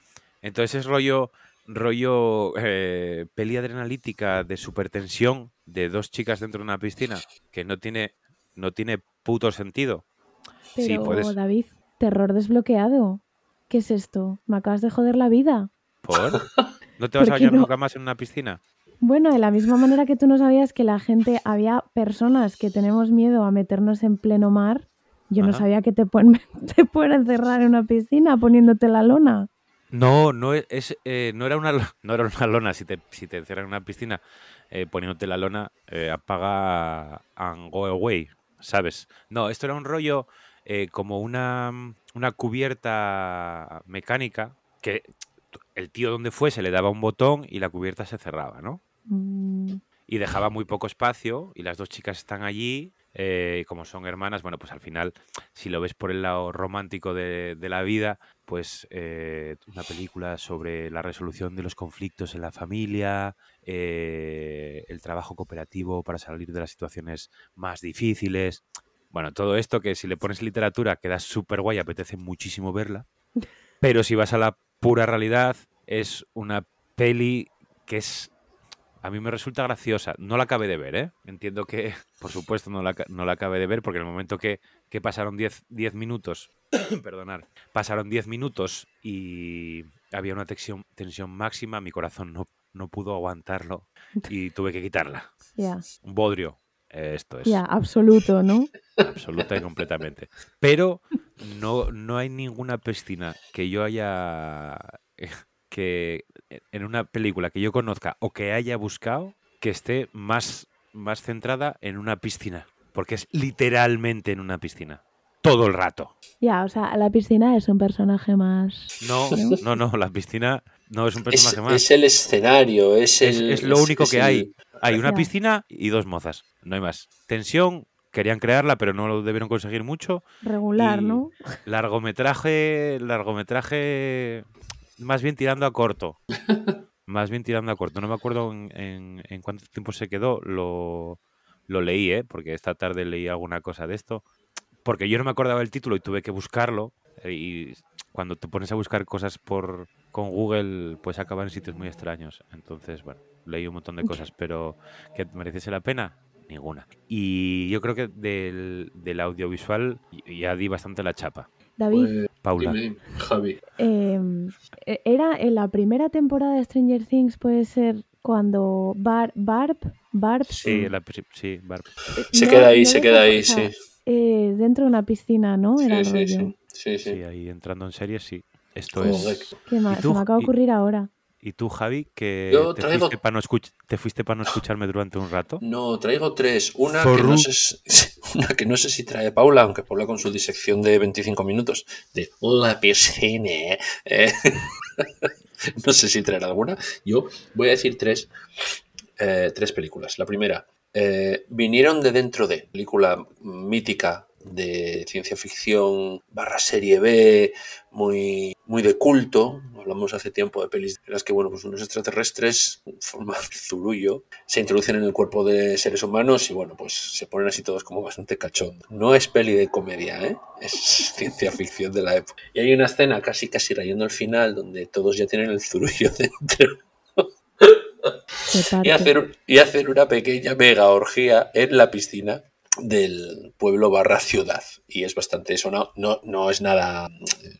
Entonces es rollo rollo eh, peli adrenalítica de supertensión de dos chicas dentro de una piscina que no tiene no tiene puto sentido. Pero David, terror desbloqueado. ¿Qué es esto? ¿Me acabas de joder la vida? ¿Por? ¿No te vas a bañar nunca más en una piscina? Bueno, de la misma manera que tú no sabías que la gente, había personas que tenemos miedo a meternos en pleno mar, yo no sabía que te pueden, te pueden encerrar en una piscina poniéndote la lona. No, no, es, eh, no, era, una, no era una lona. Si te, si te encerran en una piscina eh, poniéndote la lona, eh, apaga and go away, ¿sabes? No, esto era un rollo como una, una cubierta mecánica que el tío donde fuese le daba un botón y la cubierta se cerraba, ¿no? Mm. Y dejaba muy poco espacio y las dos chicas están allí eh, y como son hermanas, bueno, pues al final, si lo ves por el lado romántico de, la vida, pues eh, una película sobre la resolución de los conflictos en la familia, eh, el trabajo cooperativo para salir de las situaciones más difíciles. Bueno, todo esto que si le pones literatura queda súper guay, apetece muchísimo verla. Pero si vas a la pura realidad, es una peli que es a mí me resulta graciosa. No la acabé de ver, ¿eh? Entiendo que, por supuesto, no la, no la acabé de ver porque en el momento que, pasaron 10 minutos, perdonar, pasaron 10 minutos y había una tensión, tensión máxima, mi corazón no, no pudo aguantarlo y tuve que quitarla. Un bodrio. Esto es. Ya, absoluto, ¿no? Absoluta y completamente. Pero no, no hay ninguna piscina que yo haya que en una película que yo conozca o que haya buscado que esté más, más centrada en una piscina. Porque es literalmente en una piscina. Todo el rato. Ya, o sea, la piscina es un personaje más. No, no, no, la piscina no es un personaje más. Es el escenario, es el. Es, lo único que hay. Hay una piscina y dos mozas. No hay más. Tensión, querían crearla, pero no lo debieron conseguir mucho. Regular, ¿no? Largometraje, largometraje más bien tirando a corto. más bien tirando a corto. No me acuerdo en, en- en cuánto tiempo se quedó. Lo, lo leí, ¿eh? Porque esta tarde leí alguna cosa de esto. Porque yo no me acordaba del título y tuve que buscarlo. eh, Y cuando te pones a buscar cosas por con Google, pues acaban en sitios muy extraños. Entonces, bueno, leí un montón de cosas, pero que mereciese la pena, ninguna. Y yo creo que del, del audiovisual ya di bastante la chapa. David, Pues, Paula. dime, Javi. em, e- era en la primera temporada de Stranger Things, puede ser cuando Bar Barb, Barb Sí, la pri- sí, Barb. eh, Se no- queda ahí, no se queda ahí, sí. Eh, dentro de una piscina, ¿no? Era el Sí, sí, rollo. sí. Sí, Sí, sí. ahí entrando en series, sí. Esto es. Que ma- ¿Y se tú? me acaba de ¿Y- ocurrir ahora. ¿Y tú, Javi, que Yo te, traigo- fuiste para no escuch- te fuiste para no escucharme durante un rato? No, traigo tres. Una que, no sé, si- una que no sé si trae Paula, aunque Paula con su disección de 25 minutos de la piscina. eh, no sé si traerá alguna. Yo voy a decir tres, eh, tres películas. La primera, eh, vinieron de dentro de, película mítica de ciencia ficción barra serie B, muy, muy de culto. Hablamos hace tiempo de pelis en las que, bueno, pues unos extraterrestres, en forma zurullo, se introducen en el cuerpo de seres humanos y, bueno, pues se ponen así todos como bastante cachondo. No es peli de comedia, ¿eh? Es ciencia ficción de la época. Y hay una escena casi, casi rayando al final donde todos ya tienen el zurullo dentro y hacer, y hacer una pequeña mega orgía en la piscina del pueblo barra ciudad y es bastante eso no, no, no es nada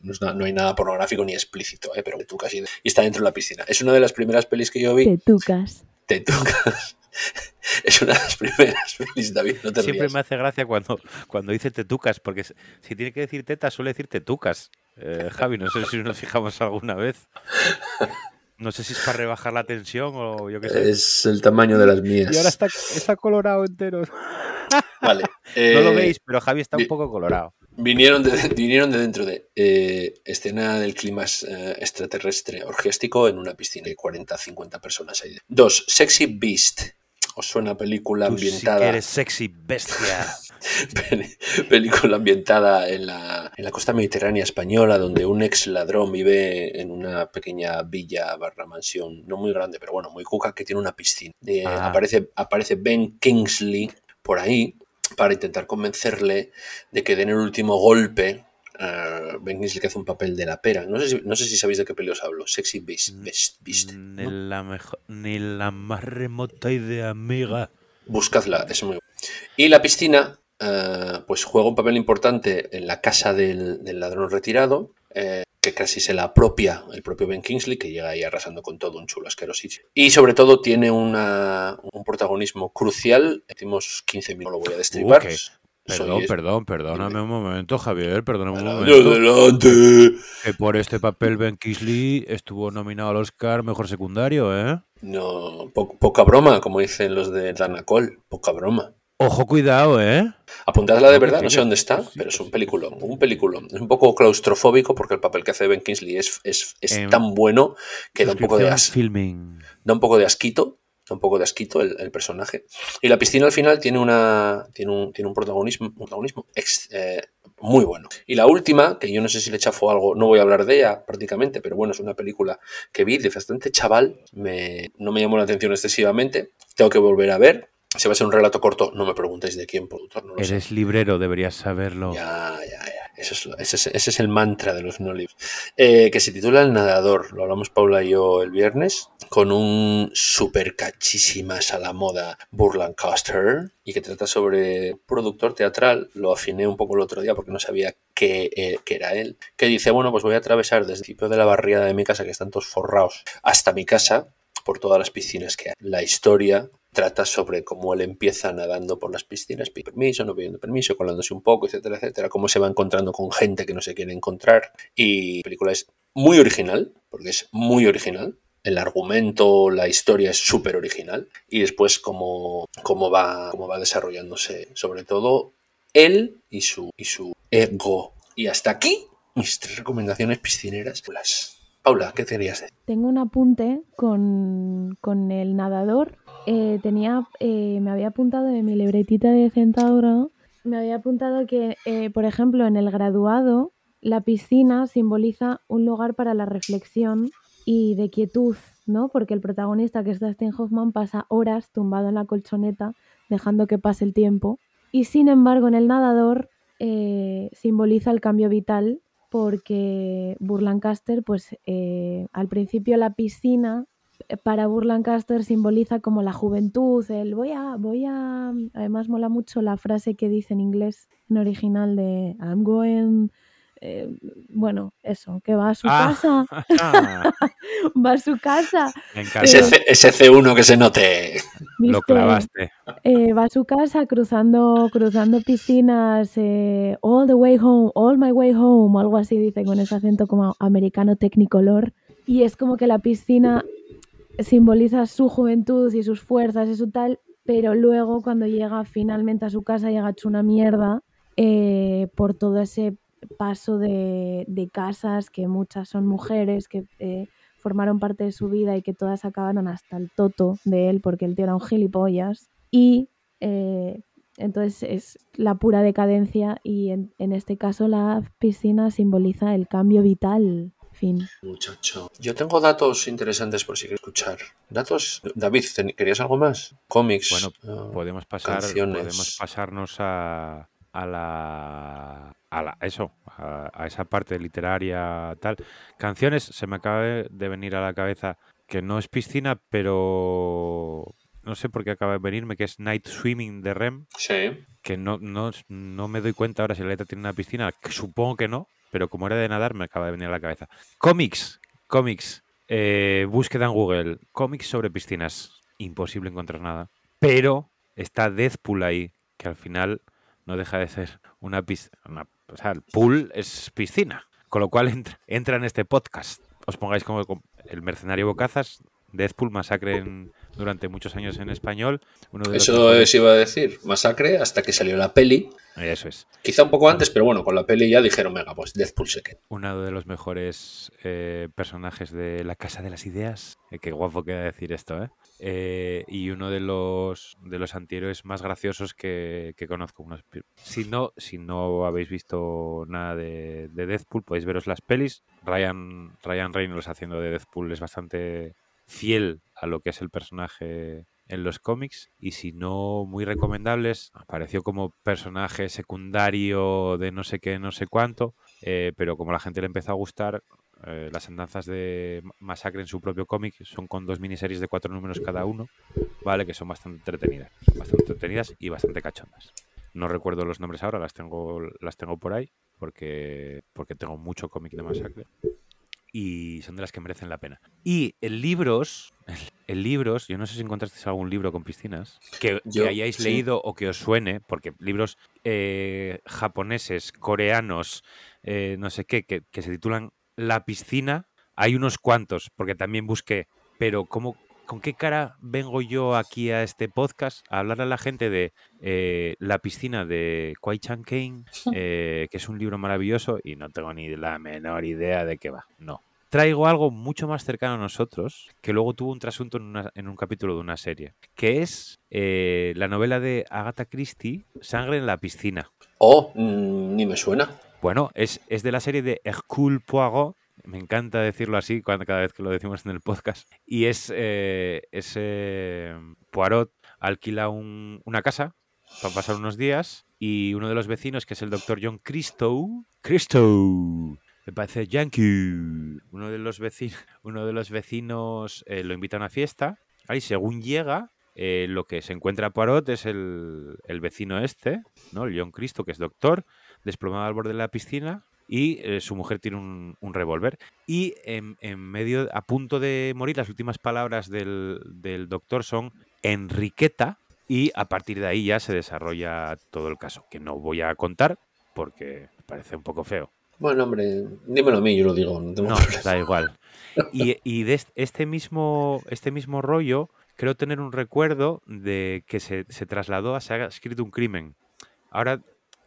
no, es na- no hay nada pornográfico ni explícito ¿eh? pero tú casi y está dentro de la piscina es una de las primeras pelis que yo vi Te tucas. te es una de las primeras pelis David no te Siempre rías me hace gracia cuando, cuando dice tetucas, porque si tiene que decir tetas, suele decir tetucas. Eh, Javi, no sé si nos fijamos alguna vez. No sé si es para rebajar la tensión o yo qué sé. es el tamaño de las mías Y ahora está, está colorado entero. vale No lo eh, veis, pero Javi está un poco colorado. Vinieron de, vinieron de dentro de eh, escena del clima eh, extraterrestre orgiástico en una piscina de 40-50 personas ahí. Dos, Sexy Beast. ¿Os suena película Tú sí que ambientada? eres sexy bestia. Película ambientada en la, en la costa mediterránea española, donde un ex ladrón vive en una pequeña villa barra mansión, no muy grande, pero bueno, muy cuca, que tiene una piscina. Eh, Ah. aparece, aparece Ben Kingsley por ahí para intentar convencerle de que den el último golpe. a ben Kingsley que hace un papel de la pera. No sé si, no sé si sabéis de qué peli os hablo. Sexy Beast. Beast, Beast, Ni ¿no? la, mejo- ni la más remota idea, amiga. Buscadla, es muy Y la piscina, eh, pues juega un papel importante en la casa del, del ladrón retirado, eh, que casi se la apropia el propio Ben Kingsley, que llega ahí arrasando con todo un chulo asquerosísimo. Y sobre todo tiene una- un protagonismo crucial. Decimos 15 minutos, lo voy a Soy- Perdón, perdón, perdóname un momento, Javier, perdóname un momento. adelante. Que por este papel Ben Kingsley estuvo nominado al Oscar Mejor Secundario, ¿eh? No, po- poca broma, como dicen los de Dana Cole, poca broma. Ojo, cuidado, ¿eh? Apuntadla de verdad, no sé dónde está, pero es un peliculón, un peliculón. Es un poco claustrofóbico porque el papel que hace Ben Kingsley es, es, es Em, tan bueno que da un poco de Suscripción as- Filming. da un poco de asquito, da un poco de asquito el, el personaje. Y la piscina al final tiene una tiene un, tiene un protagonismo, un protagonismo ex- eh, muy bueno. Y la última, que yo no sé si le chafó algo, no voy a hablar de ella prácticamente, pero bueno, es una película que vi de bastante chaval, me, no me llamó la atención excesivamente, tengo que volver a ver. Si va a ser un relato corto, no me preguntéis de quién, productor, no lo sé. Eres librero, deberías saberlo. Ya, ya, ya. Eso es lo- ese, es, ese es el mantra de los no libros. Eh, que se titula El Nadador. Lo hablamos Paula y yo el viernes. Con un super cachísimas a la moda Burlancaster. Y que trata sobre productor teatral. Lo afiné un poco el otro día porque no sabía que, eh, que era él. Que dice: Bueno, pues voy a atravesar desde el principio de la barriada de mi casa, que están todos forrados, hasta mi casa. Por todas las piscinas que hay. La historia trata sobre cómo él empieza nadando por las piscinas, pidiendo permiso, no pidiendo permiso, colándose un poco, etcétera, etcétera, cómo se va encontrando con gente que no se quiere encontrar. Y la película es muy original, porque es muy original. El argumento, la historia es súper original. Y después cómo, cómo, va, cómo va desarrollándose, sobre todo, él y su, y su ego. Y hasta aquí mis tres recomendaciones piscineras. Las- Paula, ¿qué querías decir? Tengo un apunte con, con el nadador. Eh, tenía, eh, me había apuntado en mi libretita de centauro, me había apuntado que, eh, por ejemplo, en el graduado, la piscina simboliza un lugar para la reflexión y de quietud ¿no? Porque el protagonista, que es Dustin Hoffman, pasa horas tumbado en la colchoneta, dejando que pase el tiempo. Y sin embargo, en el nadador eh, simboliza el cambio vital porque Burlancaster, pues eh, al principio la piscina eh, para Burlancaster simboliza como la juventud, el voy a, voy a, además mola mucho la frase que dice en inglés en original de I'm going eh, bueno, eso, que va a su Ah. casa, va a su casa, Me encanta. Ese, C- ese C1 que se note. Lo clavaste. Eh, va a su casa cruzando, cruzando piscinas, eh, all the way home, all my way home, o algo así dice con ese acento como americano tecnicolor. Y es como que la piscina simboliza su juventud y sus fuerzas y su tal, pero luego cuando llega finalmente a su casa llega hecho una mierda eh, por todo ese paso de, de casas, que muchas son mujeres, que eh, formaron parte de su vida y que todas acabaron hasta el toto de él porque el tío era un gilipollas. Y eh, entonces es la pura decadencia y en, en este caso la piscina simboliza el cambio vital. Fin. Muchacho. Yo tengo datos interesantes por si quieres escuchar. Datos. David, ¿ten- ¿querías algo más? Cómics. Bueno, ah, Podemos pasar, canciones. podemos pasarnos a, a la a la eso, a, a esa parte literaria tal. Canciones, se me acaba de venir a la cabeza que no es piscina, pero no sé por qué acaba de venirme, que es Night Swimming de Rem, Sí. que no, no, no me doy cuenta ahora si la letra tiene una piscina, que supongo que no, pero como era de nadar me acaba de venir a la cabeza. Cómics, cómics, eh, búsqueda en Google, cómics sobre piscinas, imposible encontrar nada, pero está Deathpool ahí, que al final no deja de ser una piscina, o sea, el pool es piscina, con lo cual entra, entra en este podcast. Os pongáis como el mercenario Bocazas, Deathpool, masacre en- durante muchos años en español. Uno de los Eso mejores- es, iba a decir. Masacre hasta que salió la peli. Eso es. Quizá un poco antes, pero bueno, con la peli ya dijeron, venga, pues Deathpool se queda. Uno de los mejores eh, personajes de La Casa de las Ideas. Eh, qué guapo queda decir esto, ¿eh? Eh, y uno de los, de los antihéroes más graciosos que, que conozco. Unos Si no, si no habéis visto nada de, de Deathpool, podéis veros las pelis. Ryan, Ryan Reynolds haciendo de Deathpool es bastante fiel a lo que es el personaje en los cómics y si no muy recomendables apareció como personaje secundario de no sé qué no sé cuánto eh, pero como la gente le empezó a gustar eh, las andanzas de Ma- Masacre en su propio cómic son con dos miniseries de cuatro números cada uno vale que son bastante entretenidas bastante entretenidas y bastante cachondas. No recuerdo los nombres ahora las tengo las tengo por ahí porque porque tengo mucho cómic de Masacre y son de las que merecen la pena. Y en libros, en libros, yo no sé si encontrasteis algún libro con piscinas que, hayáis sí. leído o que os suene, porque libros eh, japoneses, coreanos, eh, no sé qué, que, que se titulan La piscina, hay unos cuantos, porque también busqué, pero ¿cómo, ¿con qué cara vengo yo aquí a este podcast a hablar a la gente de eh, La piscina de Kwai Chan Kane, eh, que es un libro maravilloso y no tengo ni la menor idea de qué va. No. Traigo algo mucho más cercano a nosotros, que luego tuvo un trasunto en, una- en un capítulo de una serie, que es eh, la novela de Agatha Christie, Sangre en la piscina. Oh, mm, ni me suena. Bueno, es, es de la serie de Hercule Poirot. Me encanta decirlo así cada vez que lo decimos en el podcast. Y es, eh, es, eh, Poirot alquila un- una casa para pasar unos días y uno de los vecinos, que es el doctor John Christou, Christou, me parece yankee, uno de los vecinos, uno de los vecinos eh, lo invita a una fiesta. Ahí, según llega, eh, lo que se encuentra Poirot es el, el vecino este, ¿no? El John Christou, que es doctor, desplomado al borde de la piscina y eh, su mujer tiene un, un revólver. Y en, en medio, a punto de morir, las últimas palabras del, del doctor son Enriqueta y a partir de ahí ya se desarrolla todo el caso, que no voy a contar porque parece un poco feo. Bueno, hombre, dímelo a mí, yo lo digo. No tengo No, problema. da igual. Y, y de est- este mismo, este mismo rollo, creo tener un recuerdo de que se, se trasladó a se ha escrito un crimen. Ahora,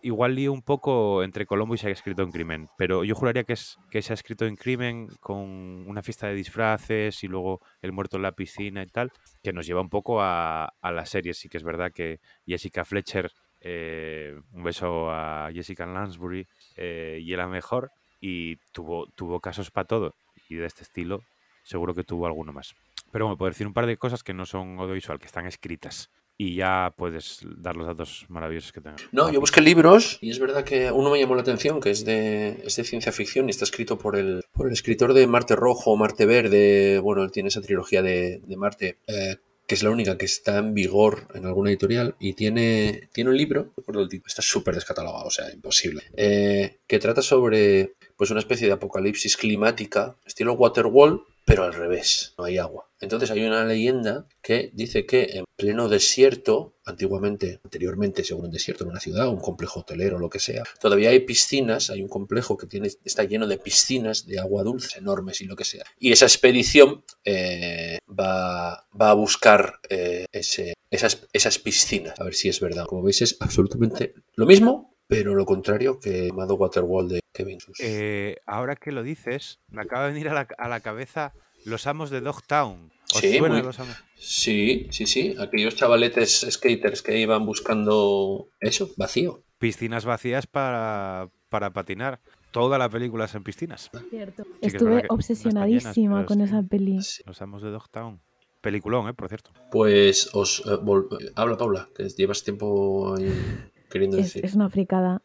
igual lío un poco entre Colombo y se ha escrito un crimen, pero yo juraría que, es, que se ha escrito un crimen con una fiesta de disfraces y luego el muerto en la piscina y tal, que nos lleva un poco a, a la serie. Sí que es verdad que Jessica Fletcher, eh, un beso a Jessica Lansbury, eh, y era mejor y tuvo, tuvo casos para todo. Y de este estilo seguro que tuvo alguno más. Pero bueno, puedo decir un par de cosas que no son audiovisual, que están escritas. Y ya puedes dar los datos maravillosos que tengas. No, yo busqué libros y es verdad que uno me llamó la atención, que es de, es de ciencia ficción y está escrito por el, por el escritor de Marte Rojo, Marte Verde, bueno, él tiene esa trilogía de, de Marte, eh, que es la única que está en vigor en alguna editorial y tiene, tiene un libro, recuerdo el título, está súper descatalogado, o sea, imposible, eh, que trata sobre pues una especie de apocalipsis climática, estilo Waterwall, pero al revés, no hay agua. Entonces hay una leyenda que dice que en pleno desierto, antiguamente, anteriormente, según un desierto en una ciudad, un complejo hotelero, lo que sea, todavía hay piscinas, hay un complejo que tiene, está lleno de piscinas de agua dulce enormes y lo que sea. Y esa expedición eh, va, va, a buscar eh, esas, esas piscinas, a ver si es verdad. Como veis es absolutamente lo mismo, pero lo contrario que llamado Waterwall de Kevin Sus. Eh, ahora que lo dices, me acaba de venir a la, a la cabeza los amos de Dogtown. ¿Os Sí, muy- los amos? sí, sí, sí, aquellos chavaletes skaters que iban buscando eso, vacío. Piscinas vacías para, para patinar. Toda la película es en piscinas. Cierto. verdad que Estuve obsesionadísima con sí. esa peli. Sí. Los amos de Dogtown. Peliculón, ¿eh? Por cierto. Pues os eh, vol- eh, habla Paula, que llevas tiempo ahí queriendo Es, decir. es una fricada.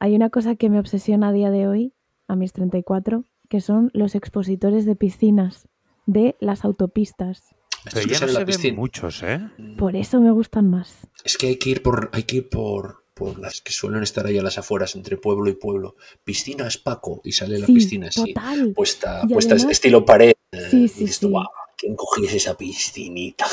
Hay una cosa que me obsesiona a día de hoy, a mis 34, que son los expositores de piscinas de las autopistas. Estos Pero que ya no se la ven piscina. muchos, ¿eh? Por eso me gustan más. Es que hay que ir por, hay que ir por, por las que suelen estar ahí a las afueras, entre pueblo y pueblo. Piscinas Paco, y sale la sí, piscina así, total. puesta, Y puesta además- estilo pared. Sí, y sí, dices tú, sí. "Guau, ¿quién cogiese esa piscinita?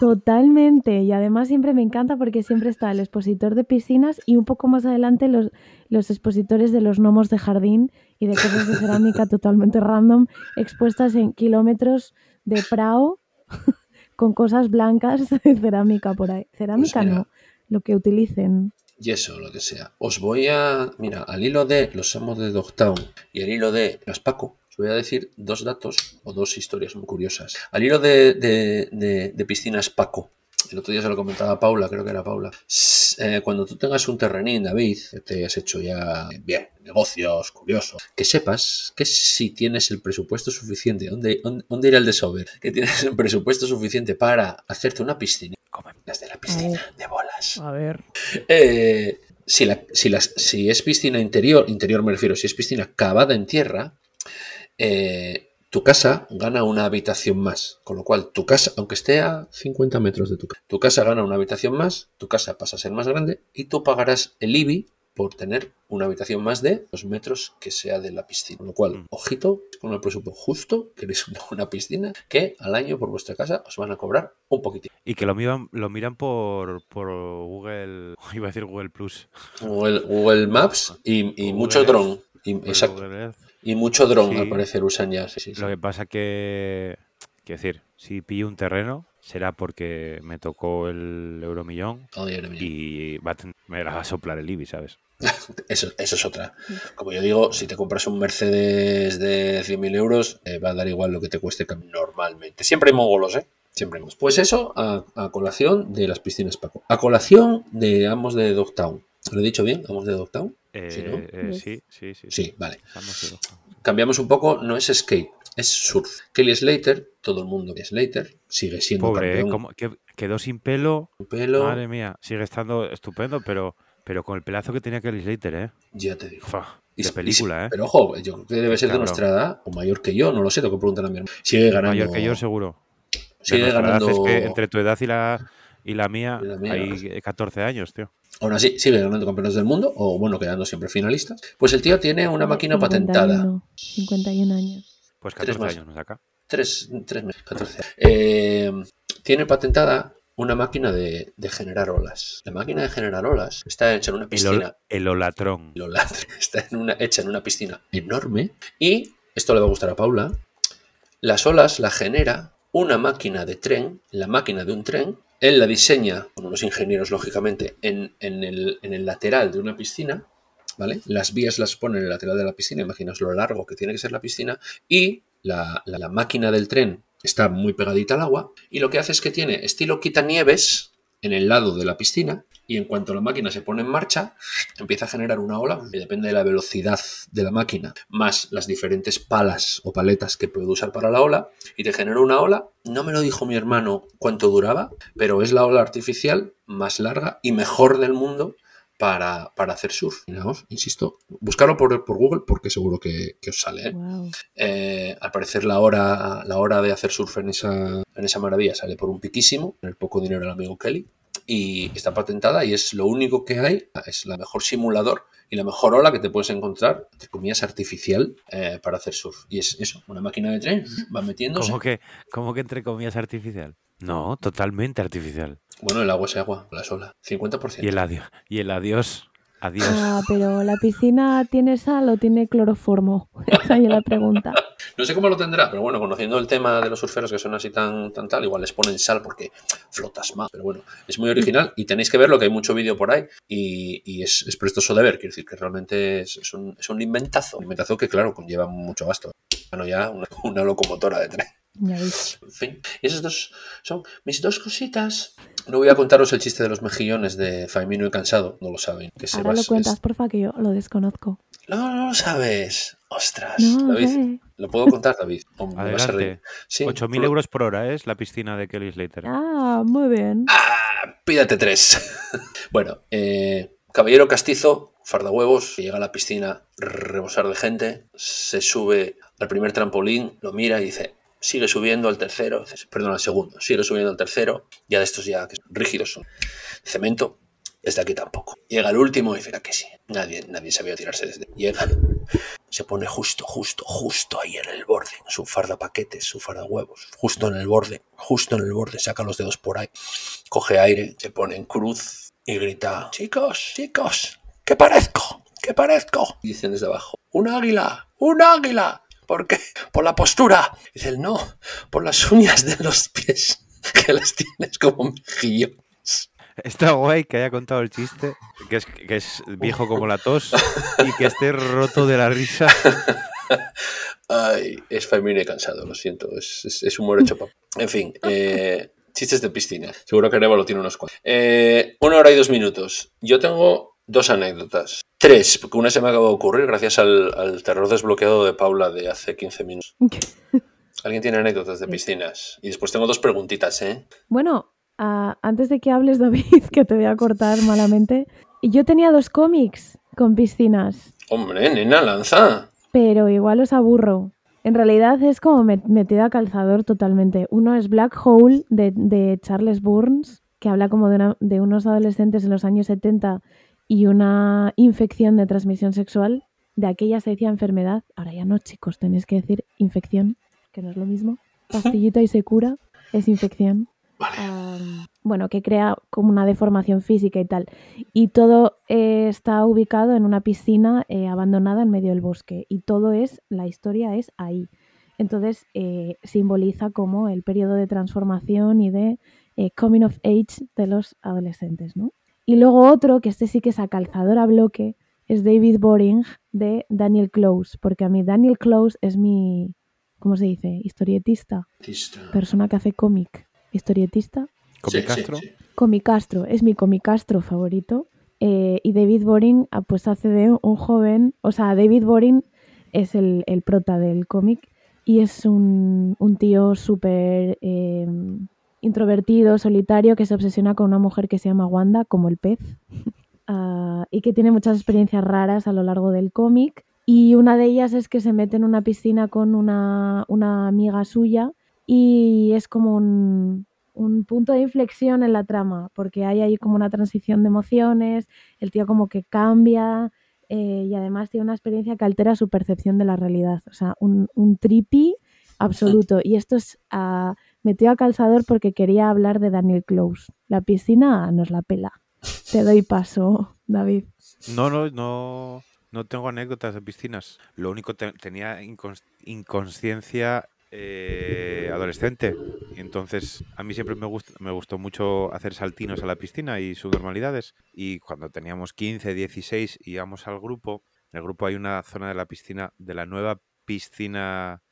Totalmente. Y además siempre me encanta porque siempre está el expositor de piscinas y un poco más adelante los, los expositores de los gnomos de jardín y de cosas de cerámica totalmente random expuestas en kilómetros de prao con cosas blancas de cerámica por ahí. Cerámica Pues mira. no, lo que utilicen. Y eso, lo que sea. Os voy a. Mira, al hilo de los amos de Dogtown y al hilo de las Paco, voy a decir dos datos o dos historias muy curiosas. Al hilo de, de- de- de piscinas Paco. El otro día se lo comentaba Paula, creo que era Paula. Eh, cuando tú tengas un terrenín, David, que te has hecho ya bien, negocios, curiosos, que sepas que si tienes el presupuesto suficiente, ¿dónde, dónde, dónde irá el desover? Que tienes el presupuesto suficiente para hacerte una piscina. Come. Las de la piscina, de bolas. A ver. Eh, si, la- si las- si es piscina interior, interior me refiero, si es piscina cavada en tierra, eh, tu casa gana una habitación más. Con lo cual, tu casa, aunque esté a 50 metros de tu casa, tu casa gana una habitación más, tu casa pasa a ser más grande y tú pagarás el IBI por tener una habitación más de los metros que sea de la piscina. Con lo cual, Mm. ojito con el presupuesto justo, queréis una, piscina, que al año por vuestra casa os van a cobrar un poquitín. Y que lo miran, lo miran por, por Google. Iba a decir Google Plus. Google, Google Maps y, y Google mucho dron. Y, por exacto. Google Earth. Y mucho dron, Sí. al parecer, usan ya. Sí, sí, sí. Lo que pasa que. Quiero decir, si pillo un terreno, será porque me tocó el euromillón mío. y va a ten- me va a soplar el IBI, ¿sabes? Eso, eso es otra. Como yo digo, si te compras un Mercedes de 100.000 euros, eh, va a dar igual lo que te cueste normalmente. Siempre hay mongolos, ¿eh? Siempre hay mongolos. Pues eso, a, a colación de las piscinas Paco. A colación de Amos de Dogtown. ¿Lo he dicho bien? ¿Amos de Dogtown? Eh, Sí, ¿no? eh, sí, sí, sí. Sí, vale. Cambiamos un poco, no es skate, es surf. Kelly Slater, todo el mundo que es Slater, sigue siendo Pobre, ¿eh? campeón. Como- que- quedó sin pelo. Madre mía, sigue estando estupendo, pero, pero con el pelazo que tenía Kelly Slater, ¿eh? ya te digo. Fa, Y- de y- película, ¿eh? Pero ojo, yo creo que debe ser de nuestra edad o mayor que yo, no lo sé, tengo que preguntar a mi hermano. Sigue ganando. Mayor que yo, seguro. Sigue ganando. es que entre tu edad y la, y la mía Y la mía, hay sí. 14 años, tío. Aún así, sigue ganando campeones del mundo, o bueno, quedando siempre finalistas. Pues el tío tiene una máquina patentada. 51, 51 años. Pues Tres 14 más. años nos saca. Tres, tres meses, 14. Eh, tiene patentada una máquina de, de generar olas. La máquina de generar olas está hecha en una El, piscina. ol- el olatrón. lo ladre, está en una, hecha en una piscina enorme y, esto le va a gustar a Paula, las olas la genera una máquina de tren, la máquina de un tren, él la diseña, con unos ingenieros lógicamente, en, en el, en el lateral de una piscina, ¿vale? Las vías las pone en el lateral de la piscina, imaginaos lo largo que tiene que ser la piscina, y la, la- la máquina del tren está muy pegadita al agua, y lo que hace es que tiene estilo quitanieves en el lado de la piscina, y en cuanto la máquina se pone en marcha, empieza a generar una ola, que depende de la velocidad de la máquina, más las diferentes palas o paletas que puede usar para la ola, y te genera una ola. No me lo dijo mi hermano cuánto duraba, pero es la ola artificial más larga y mejor del mundo para, para hacer surf. Insisto, buscarlo por, por Google porque seguro que, que os sale. ¿eh? Wow. Eh, al parecer la hora, la hora de hacer surf en esa, en esa maravilla sale por un piquísimo, en el poco dinero del amigo Kelly, y está patentada y es lo único que hay, es la mejor simulador y la mejor ola que te puedes encontrar, entre comillas, artificial eh, para hacer surf. Y es eso, una máquina de tren, va metiéndose. ¿Cómo que, cómo que entre comillas artificial? No, totalmente artificial. Bueno, el agua es agua, la sola, 50%. Y el adiós. Y el adiós. Adiós. Ah, pero ¿la piscina tiene sal o tiene cloroformo? Esa es la pregunta. No sé cómo lo tendrá, pero bueno, conociendo el tema de los surferos que son así tan, tan tal, igual les ponen sal porque flotas más. Pero bueno, es muy original y tenéis que verlo, que hay mucho vídeo por ahí y, y es, es prestoso de ver. Quiero decir que realmente es, es un, es un inventazo. Un inventazo que, claro, conlleva mucho gasto. Bueno, ya una, una locomotora de tren. En fin, y esas dos son mis dos cositas. No voy a contaros el chiste de los mejillones de Faimino y Cansado, no lo saben. Que Ahora lo cuentas, es- porfa, que yo lo desconozco. No, no lo sabes. Ostras, No, David. ¿Lo puedo contar, David? O me vas a reír. Adelante. Sí, 8.000 por- euros por hora ¿eh? es la piscina de Kelly Slater. Ah, muy bien. ¡Ah! Pídate tres. bueno, eh, Caballero Castizo, fardahuevos, llega a la piscina, rebosar de gente, se sube al primer trampolín, lo mira y dice, sigue subiendo al tercero, perdón, al segundo, sigue subiendo al tercero, ya de estos ya que son rígidos son cemento, desde aquí tampoco. Llega el último y dice, "Ah, que sí, nadie, nadie sabía tirarse desde. Llega, se pone justo, justo, justo ahí en el borde, su farda paquetes, su farda huevos, justo en el borde, justo en el borde, saca los dedos por ahí, coge aire, se pone en cruz y grita, chicos, chicos, ¿qué parezco? ¿Qué parezco? Y dicen desde abajo, un águila, un águila. ¿Por qué? Por la postura. Dice él, no, por las uñas de los pies, que las tienes como mejillones. Está guay que haya contado el chiste, que es, que es viejo como la tos y que esté roto de la risa. Ay, es femenino y cansado, lo siento, es, es- es humor hecho papá. En fin, eh, chistes de piscina. Seguro que lo tiene unos cuantos. Eh, una hora y dos minutos. Yo tengo dos anécdotas. Tres, porque una se me acaba de ocurrir gracias al, al terror desbloqueado de Paula de hace 15 minutos. ¿Alguien tiene anécdotas de piscinas? Y después tengo dos preguntitas, ¿eh? Bueno, ah, antes de que hables, David, que te voy a cortar malamente, yo tenía dos cómics con piscinas, Hombre, nena, lanza. pero igual os aburro. En realidad es como met- metida a calzador totalmente. Uno es Black Hole de, de Charles Burns, que habla como de, una- de unos adolescentes en los años 70 y una infección de transmisión sexual. De aquella se decía enfermedad. Ahora ya no, chicos, tenéis que decir infección, que no es lo mismo. Pastillita y se cura, es infección. Vale. Am, bueno, que crea como una deformación física y tal. Y todo eh, está ubicado en una piscina eh, abandonada en medio del bosque. Y todo es, la historia es ahí. Entonces eh, simboliza como el periodo de transformación y de coming of age de los adolescentes, ¿no? Y luego otro, que este sí que es a calzador a bloque, es David Boring de Daniel Close, porque a mí Daniel Close es mi, ¿cómo se dice? Historietista, persona que hace cómic. Historietista, Comi Sí, Castro. sí, sí. Comicastro, es mi comicastro favorito. Eh, y David Boring ah, pues hace de un joven, o sea, David Boring es el, el prota del cómic y es un, un tío súper eh, introvertido, solitario, que se obsesiona con una mujer que se llama Wanda, como el pez, Ah, y que tiene muchas experiencias raras a lo largo del cómic. Y una de ellas es que se mete en una piscina con una, una amiga suya y es como un, un punto de inflexión en la trama, porque hay ahí como una transición de emociones, el tío como que cambia eh, y además tiene una experiencia que altera su percepción de la realidad, o sea, un, un trippy absoluto. Y esto es ah, metido a calzador porque quería hablar de Daniel Close. La piscina nos la pela. Te doy paso, David. No, no, no, no tengo anécdotas de piscinas. Lo único te- tenía incons- inconsciencia eh, adolescente. Entonces a mí siempre me, gust- me gustó mucho hacer saltinos a la piscina y subnormalidades. Y cuando teníamos 15, 16 íbamos al grupo. En el grupo hay una zona de la piscina, de la nueva piscina.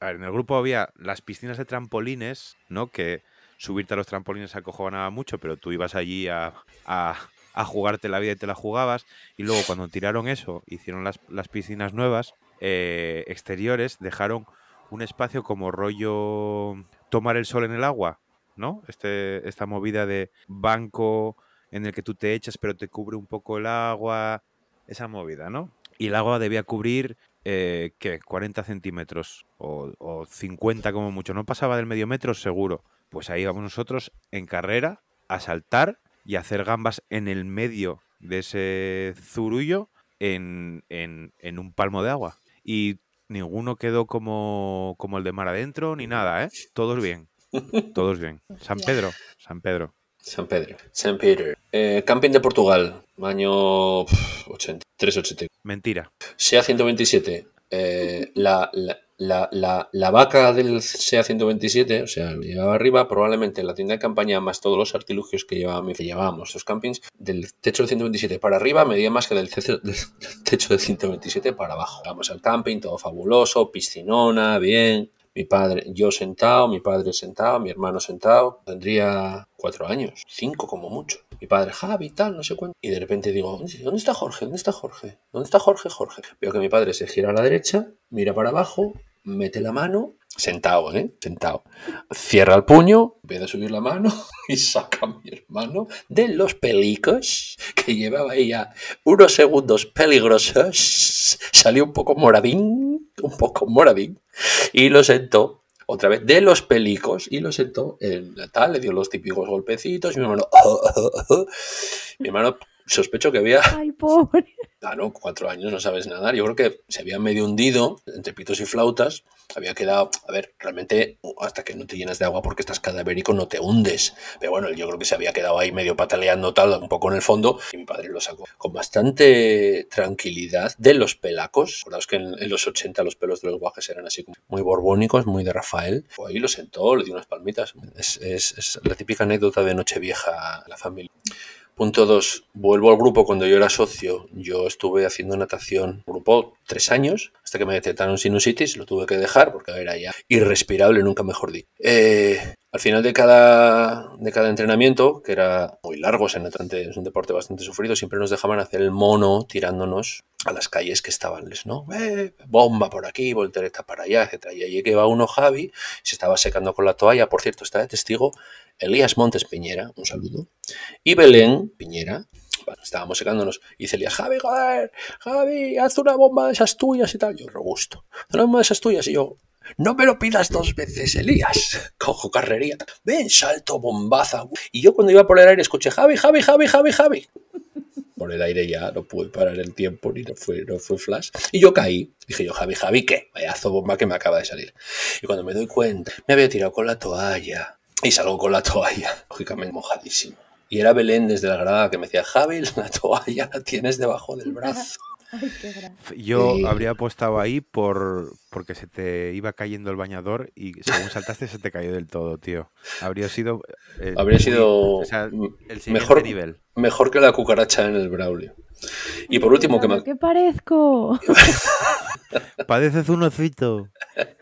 En el grupo había las piscinas de trampolines, ¿no? Que subirte a los trampolines acojonaba mucho, pero tú ibas allí a, a, a jugarte la vida y te la jugabas. Y luego cuando tiraron eso, hicieron las, las piscinas nuevas, eh, exteriores, dejaron un espacio como rollo tomar el sol en el agua, ¿no? Este, esta movida de banco en el que tú te echas pero te cubre un poco el agua, esa movida, ¿no? Y el agua debía cubrir, eh, ¿qué? 40 centímetros o, o 50 como mucho, no pasaba del medio metro seguro. Pues ahí vamos nosotros en carrera a saltar y a hacer gambas en el medio de ese zurullo en, en- en un palmo de agua. Y ninguno quedó como, como el de mar adentro ni nada, ¿eh? Todos bien. Todos bien. San. Pedro, San Pedro. San Pedro. San Peter. Eh, camping de Portugal, año 83-80. Mentira. SEA 127. eh, la, la, la, la, la vaca del SEA 127, o sea, lo llevaba arriba, probablemente la tienda de campaña más todos los artilugios que, llevábamos, que estos campings, del techo del 127 para arriba medía más que del, techo- del techo del 127 para abajo. Vamos al camping, todo fabuloso, piscinona, bien. Mi padre, yo sentado, mi padre sentado, mi hermano sentado. Tendría cuatro años, cinco como mucho. Mi padre, Javi, tal, no sé cuánto. Y de repente digo, ¿dónde está Jorge? ¿Dónde está Jorge? ¿Dónde está Jorge? Jorge. Veo que mi padre se gira a la derecha, mira para abajo, mete la mano, sentado, ¿eh? Sentado. Cierra el puño, empieza a subir la mano y saca a mi hermano de los pelicos que llevaba ella unos segundos peligrosos. Salió un poco moradín, un poco moradín y lo sentó otra vez de los pelicos y lo sentó en la tal, le dio los típicos golpecitos y mi hermano, mi hermano sospecho que había, Ay, pobre. claro, cuatro años no sabes nadar, yo creo que se había medio hundido entre pitos y flautas, había quedado, a ver, realmente hasta que no te llenas de agua porque estás cadavérico no te hundes, pero bueno, yo creo que se había quedado ahí medio pataleando tal, un poco en el fondo. Y mi padre lo sacó con bastante tranquilidad de los pelacos, acordaos que en, en los 80 los pelos de los guajes eran así como muy borbónicos, muy de Rafael, Fue ahí lo sentó, le dio unas palmitas, es, es- es la típica anécdota de Nochevieja a la familia. Punto 2. Vuelvo al grupo cuando yo era socio. Yo estuve haciendo natación, grupo tres años, hasta que me detectaron sinusitis. Lo tuve que dejar porque era ya irrespirable, nunca mejor di. Eh, al final de cada, de cada entrenamiento, que era muy largo, es, es un deporte bastante sufrido, siempre nos dejaban hacer el mono tirándonos a las calles que estaban, ¿no? Eh, bomba por aquí, voltereta para allá, etc. Y allí que va uno Javi, se estaba secando con la toalla. Por cierto, está de testigo Elías Montes Piñera, un saludo. Y Belén Piñera, estábamos secándonos, y dice Elías, Javi, Javi, haz una bomba de esas tuyas y tal. Yo, robusto, haz una bomba de esas tuyas. Y yo, no me lo pidas dos veces, Elías. Cojo carrería, ven, salto, bombaza. Y yo cuando iba por el aire escuché, Javi, Javi, Javi, Javi, Javi. Por el aire ya no pude parar el tiempo, ni no fue, no fue flash. Y yo caí. Dije yo, Javi, Javi, ¿qué? Vayazo bomba que me acaba de salir. Y cuando me doy cuenta, me había tirado con la toalla. Y salgo con la toalla, lógicamente mojadísimo. Y era Belén desde la grada que me decía, Javi, la toalla la tienes debajo del brazo. Ay, qué gran. Yo Sí. habría apostado ahí por porque se te iba cayendo el bañador y según saltaste se te cayó del todo, tío. Habría sido eh, Habría sido o sea, m- el mejor, nivel. mejor que la cucaracha en el Braulio. Y por último, que me, ¿Qué parezco? Padeces un osito.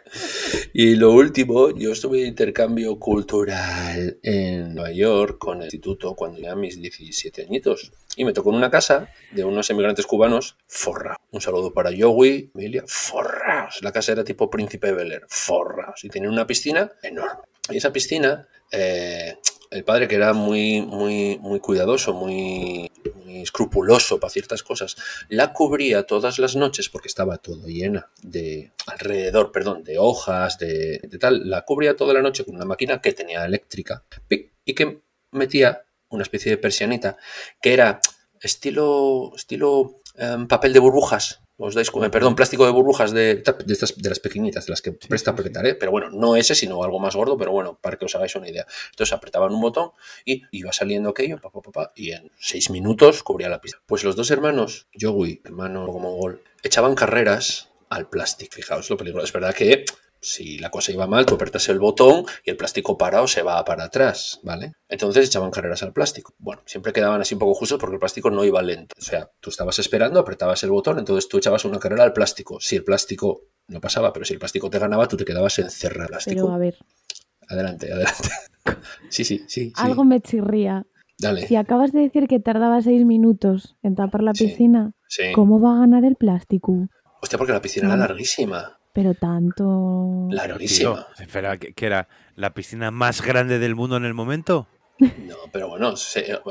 Y lo último, yo estuve de intercambio cultural en Nueva York con el instituto cuando tenía mis 17 añitos. Y me tocó en una casa de unos emigrantes cubanos forrados. Un saludo para Yowi, Emilia, forrados. La casa era tipo Príncipe Bel Air, forrados. Y tenía una piscina enorme. Y esa piscina, eh, el padre que era muy, muy, muy cuidadoso, muy, escrupuloso para ciertas cosas, la cubría todas las noches porque estaba todo llena de alrededor, perdón, de hojas, de, de tal, la cubría toda la noche con una máquina que tenía eléctrica y que metía una especie de persianita que era estilo estilo em, papel de burbujas. Os dais eh, perdón, plástico de burbujas de, de estas de las pequeñitas, de las que presta sí, apretar, ¿eh? pero bueno, no ese, sino algo más gordo, pero bueno, para que os hagáis una idea. Entonces apretaban un botón y iba saliendo aquello, pa, pa, pa, pa, y en seis minutos cubría la pista. Pues los dos hermanos, Yogui, hermano como gol, echaban carreras al plástico. Fijaos lo peligroso. Es verdad que si la cosa iba mal, tú apretas el botón y el plástico parado se va para atrás, ¿vale? Entonces echaban carreras al plástico. Bueno, siempre quedaban así un poco justos porque el plástico no iba lento. O sea, tú estabas esperando, apretabas el botón, entonces tú echabas una carrera al plástico. Si el plástico no pasaba, pero si el plástico te ganaba, tú te quedabas encerrado. Pero Plástico. a ver, Adelante, adelante. Sí, sí, sí. sí. algo me chirría. Dale. Si acabas de decir que tardaba seis minutos en tapar la piscina, Sí. ¿cómo va a ganar el plástico? Hostia, porque la piscina era larguísima. Pero tanto... Larguísima. Tío, espera, ¿que, que era la piscina más grande del mundo en el momento? No, pero bueno,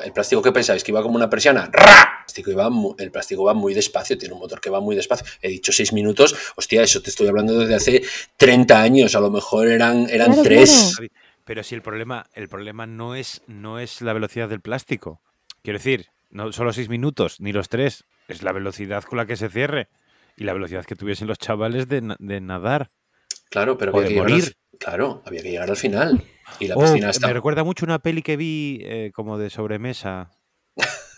el plástico que pensáis que iba como una persiana. ¡Ra! El plástico, iba el plástico va muy despacio, tiene un motor que va muy despacio. He dicho seis minutos, hostia, eso te estoy hablando desde hace 30 años, a lo mejor eran, eran Claro, tres. claro. Pero si el problema, el problema no es, no es la velocidad del plástico. Quiero decir, no solo seis minutos, ni los tres. Es la velocidad con la que se cierre. Y la velocidad que tuviesen los chavales de, na- de nadar. Claro, pero O había de que llegar al- morir. claro, había que llegar al final. Y la Oh, piscina está. Me recuerda mucho una peli que vi eh, como de sobremesa.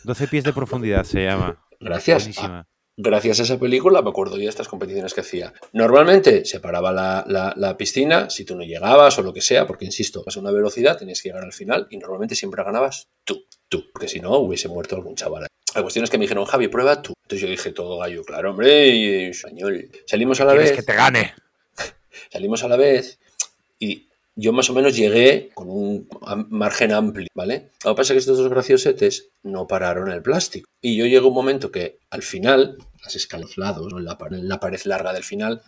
12 pies de profundidad se llama. Gracias. Buenísima. Gracias a esa película me acuerdo yo de estas competiciones que hacía. Normalmente se paraba la, la- la piscina si tú no llegabas o lo que sea, porque insisto, vas a una velocidad, tenías que llegar al final y normalmente siempre ganabas tú, tú, porque si no hubiese muerto algún chaval. La cuestión es que me dijeron, Javi, prueba tú. Entonces yo dije todo gallo, claro, hombre, español. Salimos a la ¿Quieres vez. que te gane? salimos a la vez y yo más o menos llegué con un margen amplio, ¿vale? Lo que pasa es que estos dos graciosetes no pararon el plástico. Y yo llego un momento que al final, las escalas lados, ¿no? en, la, en la pared larga del final,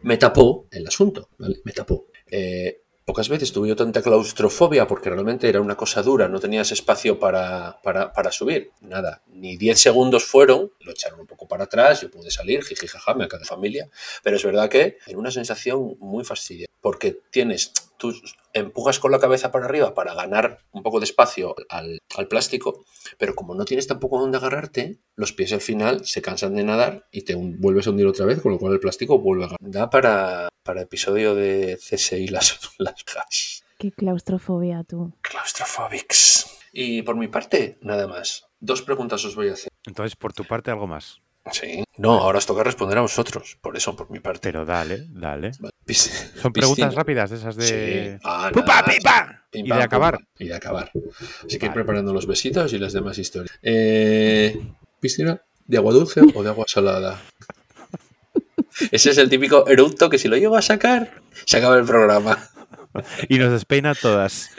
me tapó el asunto, ¿vale? Me tapó. Eh, pocas veces tuve yo tanta claustrofobia porque realmente era una cosa dura, no tenías espacio para, para, para subir. Nada, ni 10 segundos fueron, lo echaron un poco para atrás, yo pude salir, jiji, jaja, me acabé de familia. Pero es verdad que era una sensación muy fastidiosa, porque tienes, tú empujas con la cabeza para arriba para ganar un poco de espacio al, al plástico, pero como no tienes tampoco dónde agarrarte, los pies al final se cansan de nadar y te vuelves a hundir otra vez, con lo cual el plástico vuelve a ganar. Da para, para episodio de CSI las, las gas. Qué claustrofobia tú. Claustrophobics. Y por mi parte, nada más. Dos preguntas os voy a hacer. Entonces, por tu parte, algo más. Sí. No, ahora os toca responder a vosotros. Por eso, por mi parte. Pero dale, dale. Son preguntas piscina. rápidas, de esas de. Sí. Ah, ¡Pupa, pipa! Pim, Y pam, de acabar. Y de acabar. Así que ir preparando los besitos y las demás historias. Eh, ¿Piscina de agua dulce o de agua salada? Ese es el típico eructo que si lo llego a sacar, se acaba el programa. Y nos despeina todas.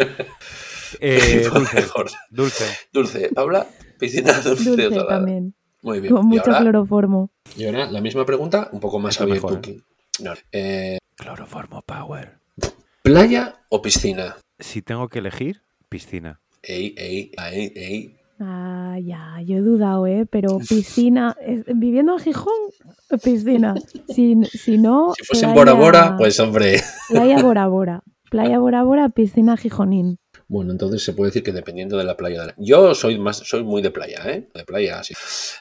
Eh, dulce, dulce. Dulce. Paula, piscina dulce, o Dulce salada. también, Muy bien. con y, mucho ahora, cloroformo. y ahora la misma pregunta, un poco más abierto. mejor, ¿eh? No. Eh, Cloroformo Power. ¿Playa o piscina? Si tengo que elegir, piscina. Ey, ey, ey, ey. Ah, ya, yo he dudado, ¿eh? Pero piscina, viviendo en Gijón, piscina. Si, si no, Si fuese en Bora Bora, pues hombre. Playa Bora Bora. Playa Bora Bora, piscina Gijonín. Bueno, entonces se puede decir que dependiendo de la playa. de la- Yo soy más, soy muy de playa, ¿eh? De playa, sí.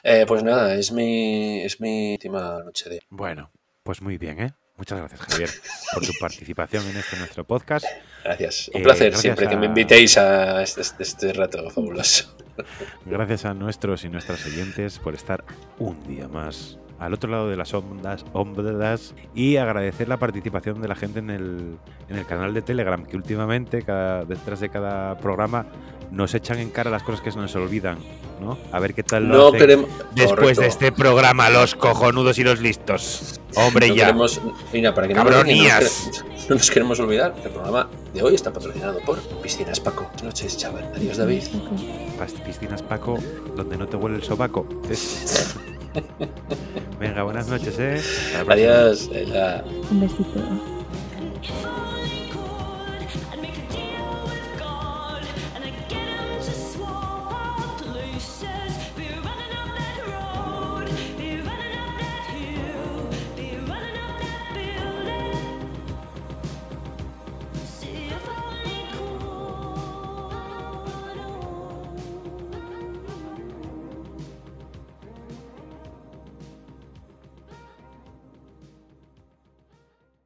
Eh, pues nada, es mi, es mi última noche de. Bueno, pues muy bien, ¿eh? Muchas gracias, Javier, por tu participación en este nuestro podcast. Gracias. Un Eh, placer gracias siempre que me invitéis a este, este- este rato fabuloso. Gracias a nuestros y nuestras oyentes por estar un día más al otro lado de las ondas, ondas y agradecer la participación de la gente en el, en el canal de Telegram, que últimamente, cada, detrás de cada programa, nos echan en cara las cosas que se nos olvidan, ¿no? A ver qué tal lo No hacen queremos. después correcto. de este programa, los cojonudos y los listos. Hombre, No ya. queremos, mira, para que no, nos olviden, Cabronías. no, nos no nos queremos olvidar, el programa de hoy está patrocinado por Piscinas Paco. Buenas noches, chaval. Adiós, David. Piscinas Paco, donde no te huele el sobaco. Es- Venga, buenas noches, ¿eh? Adiós. Un besito.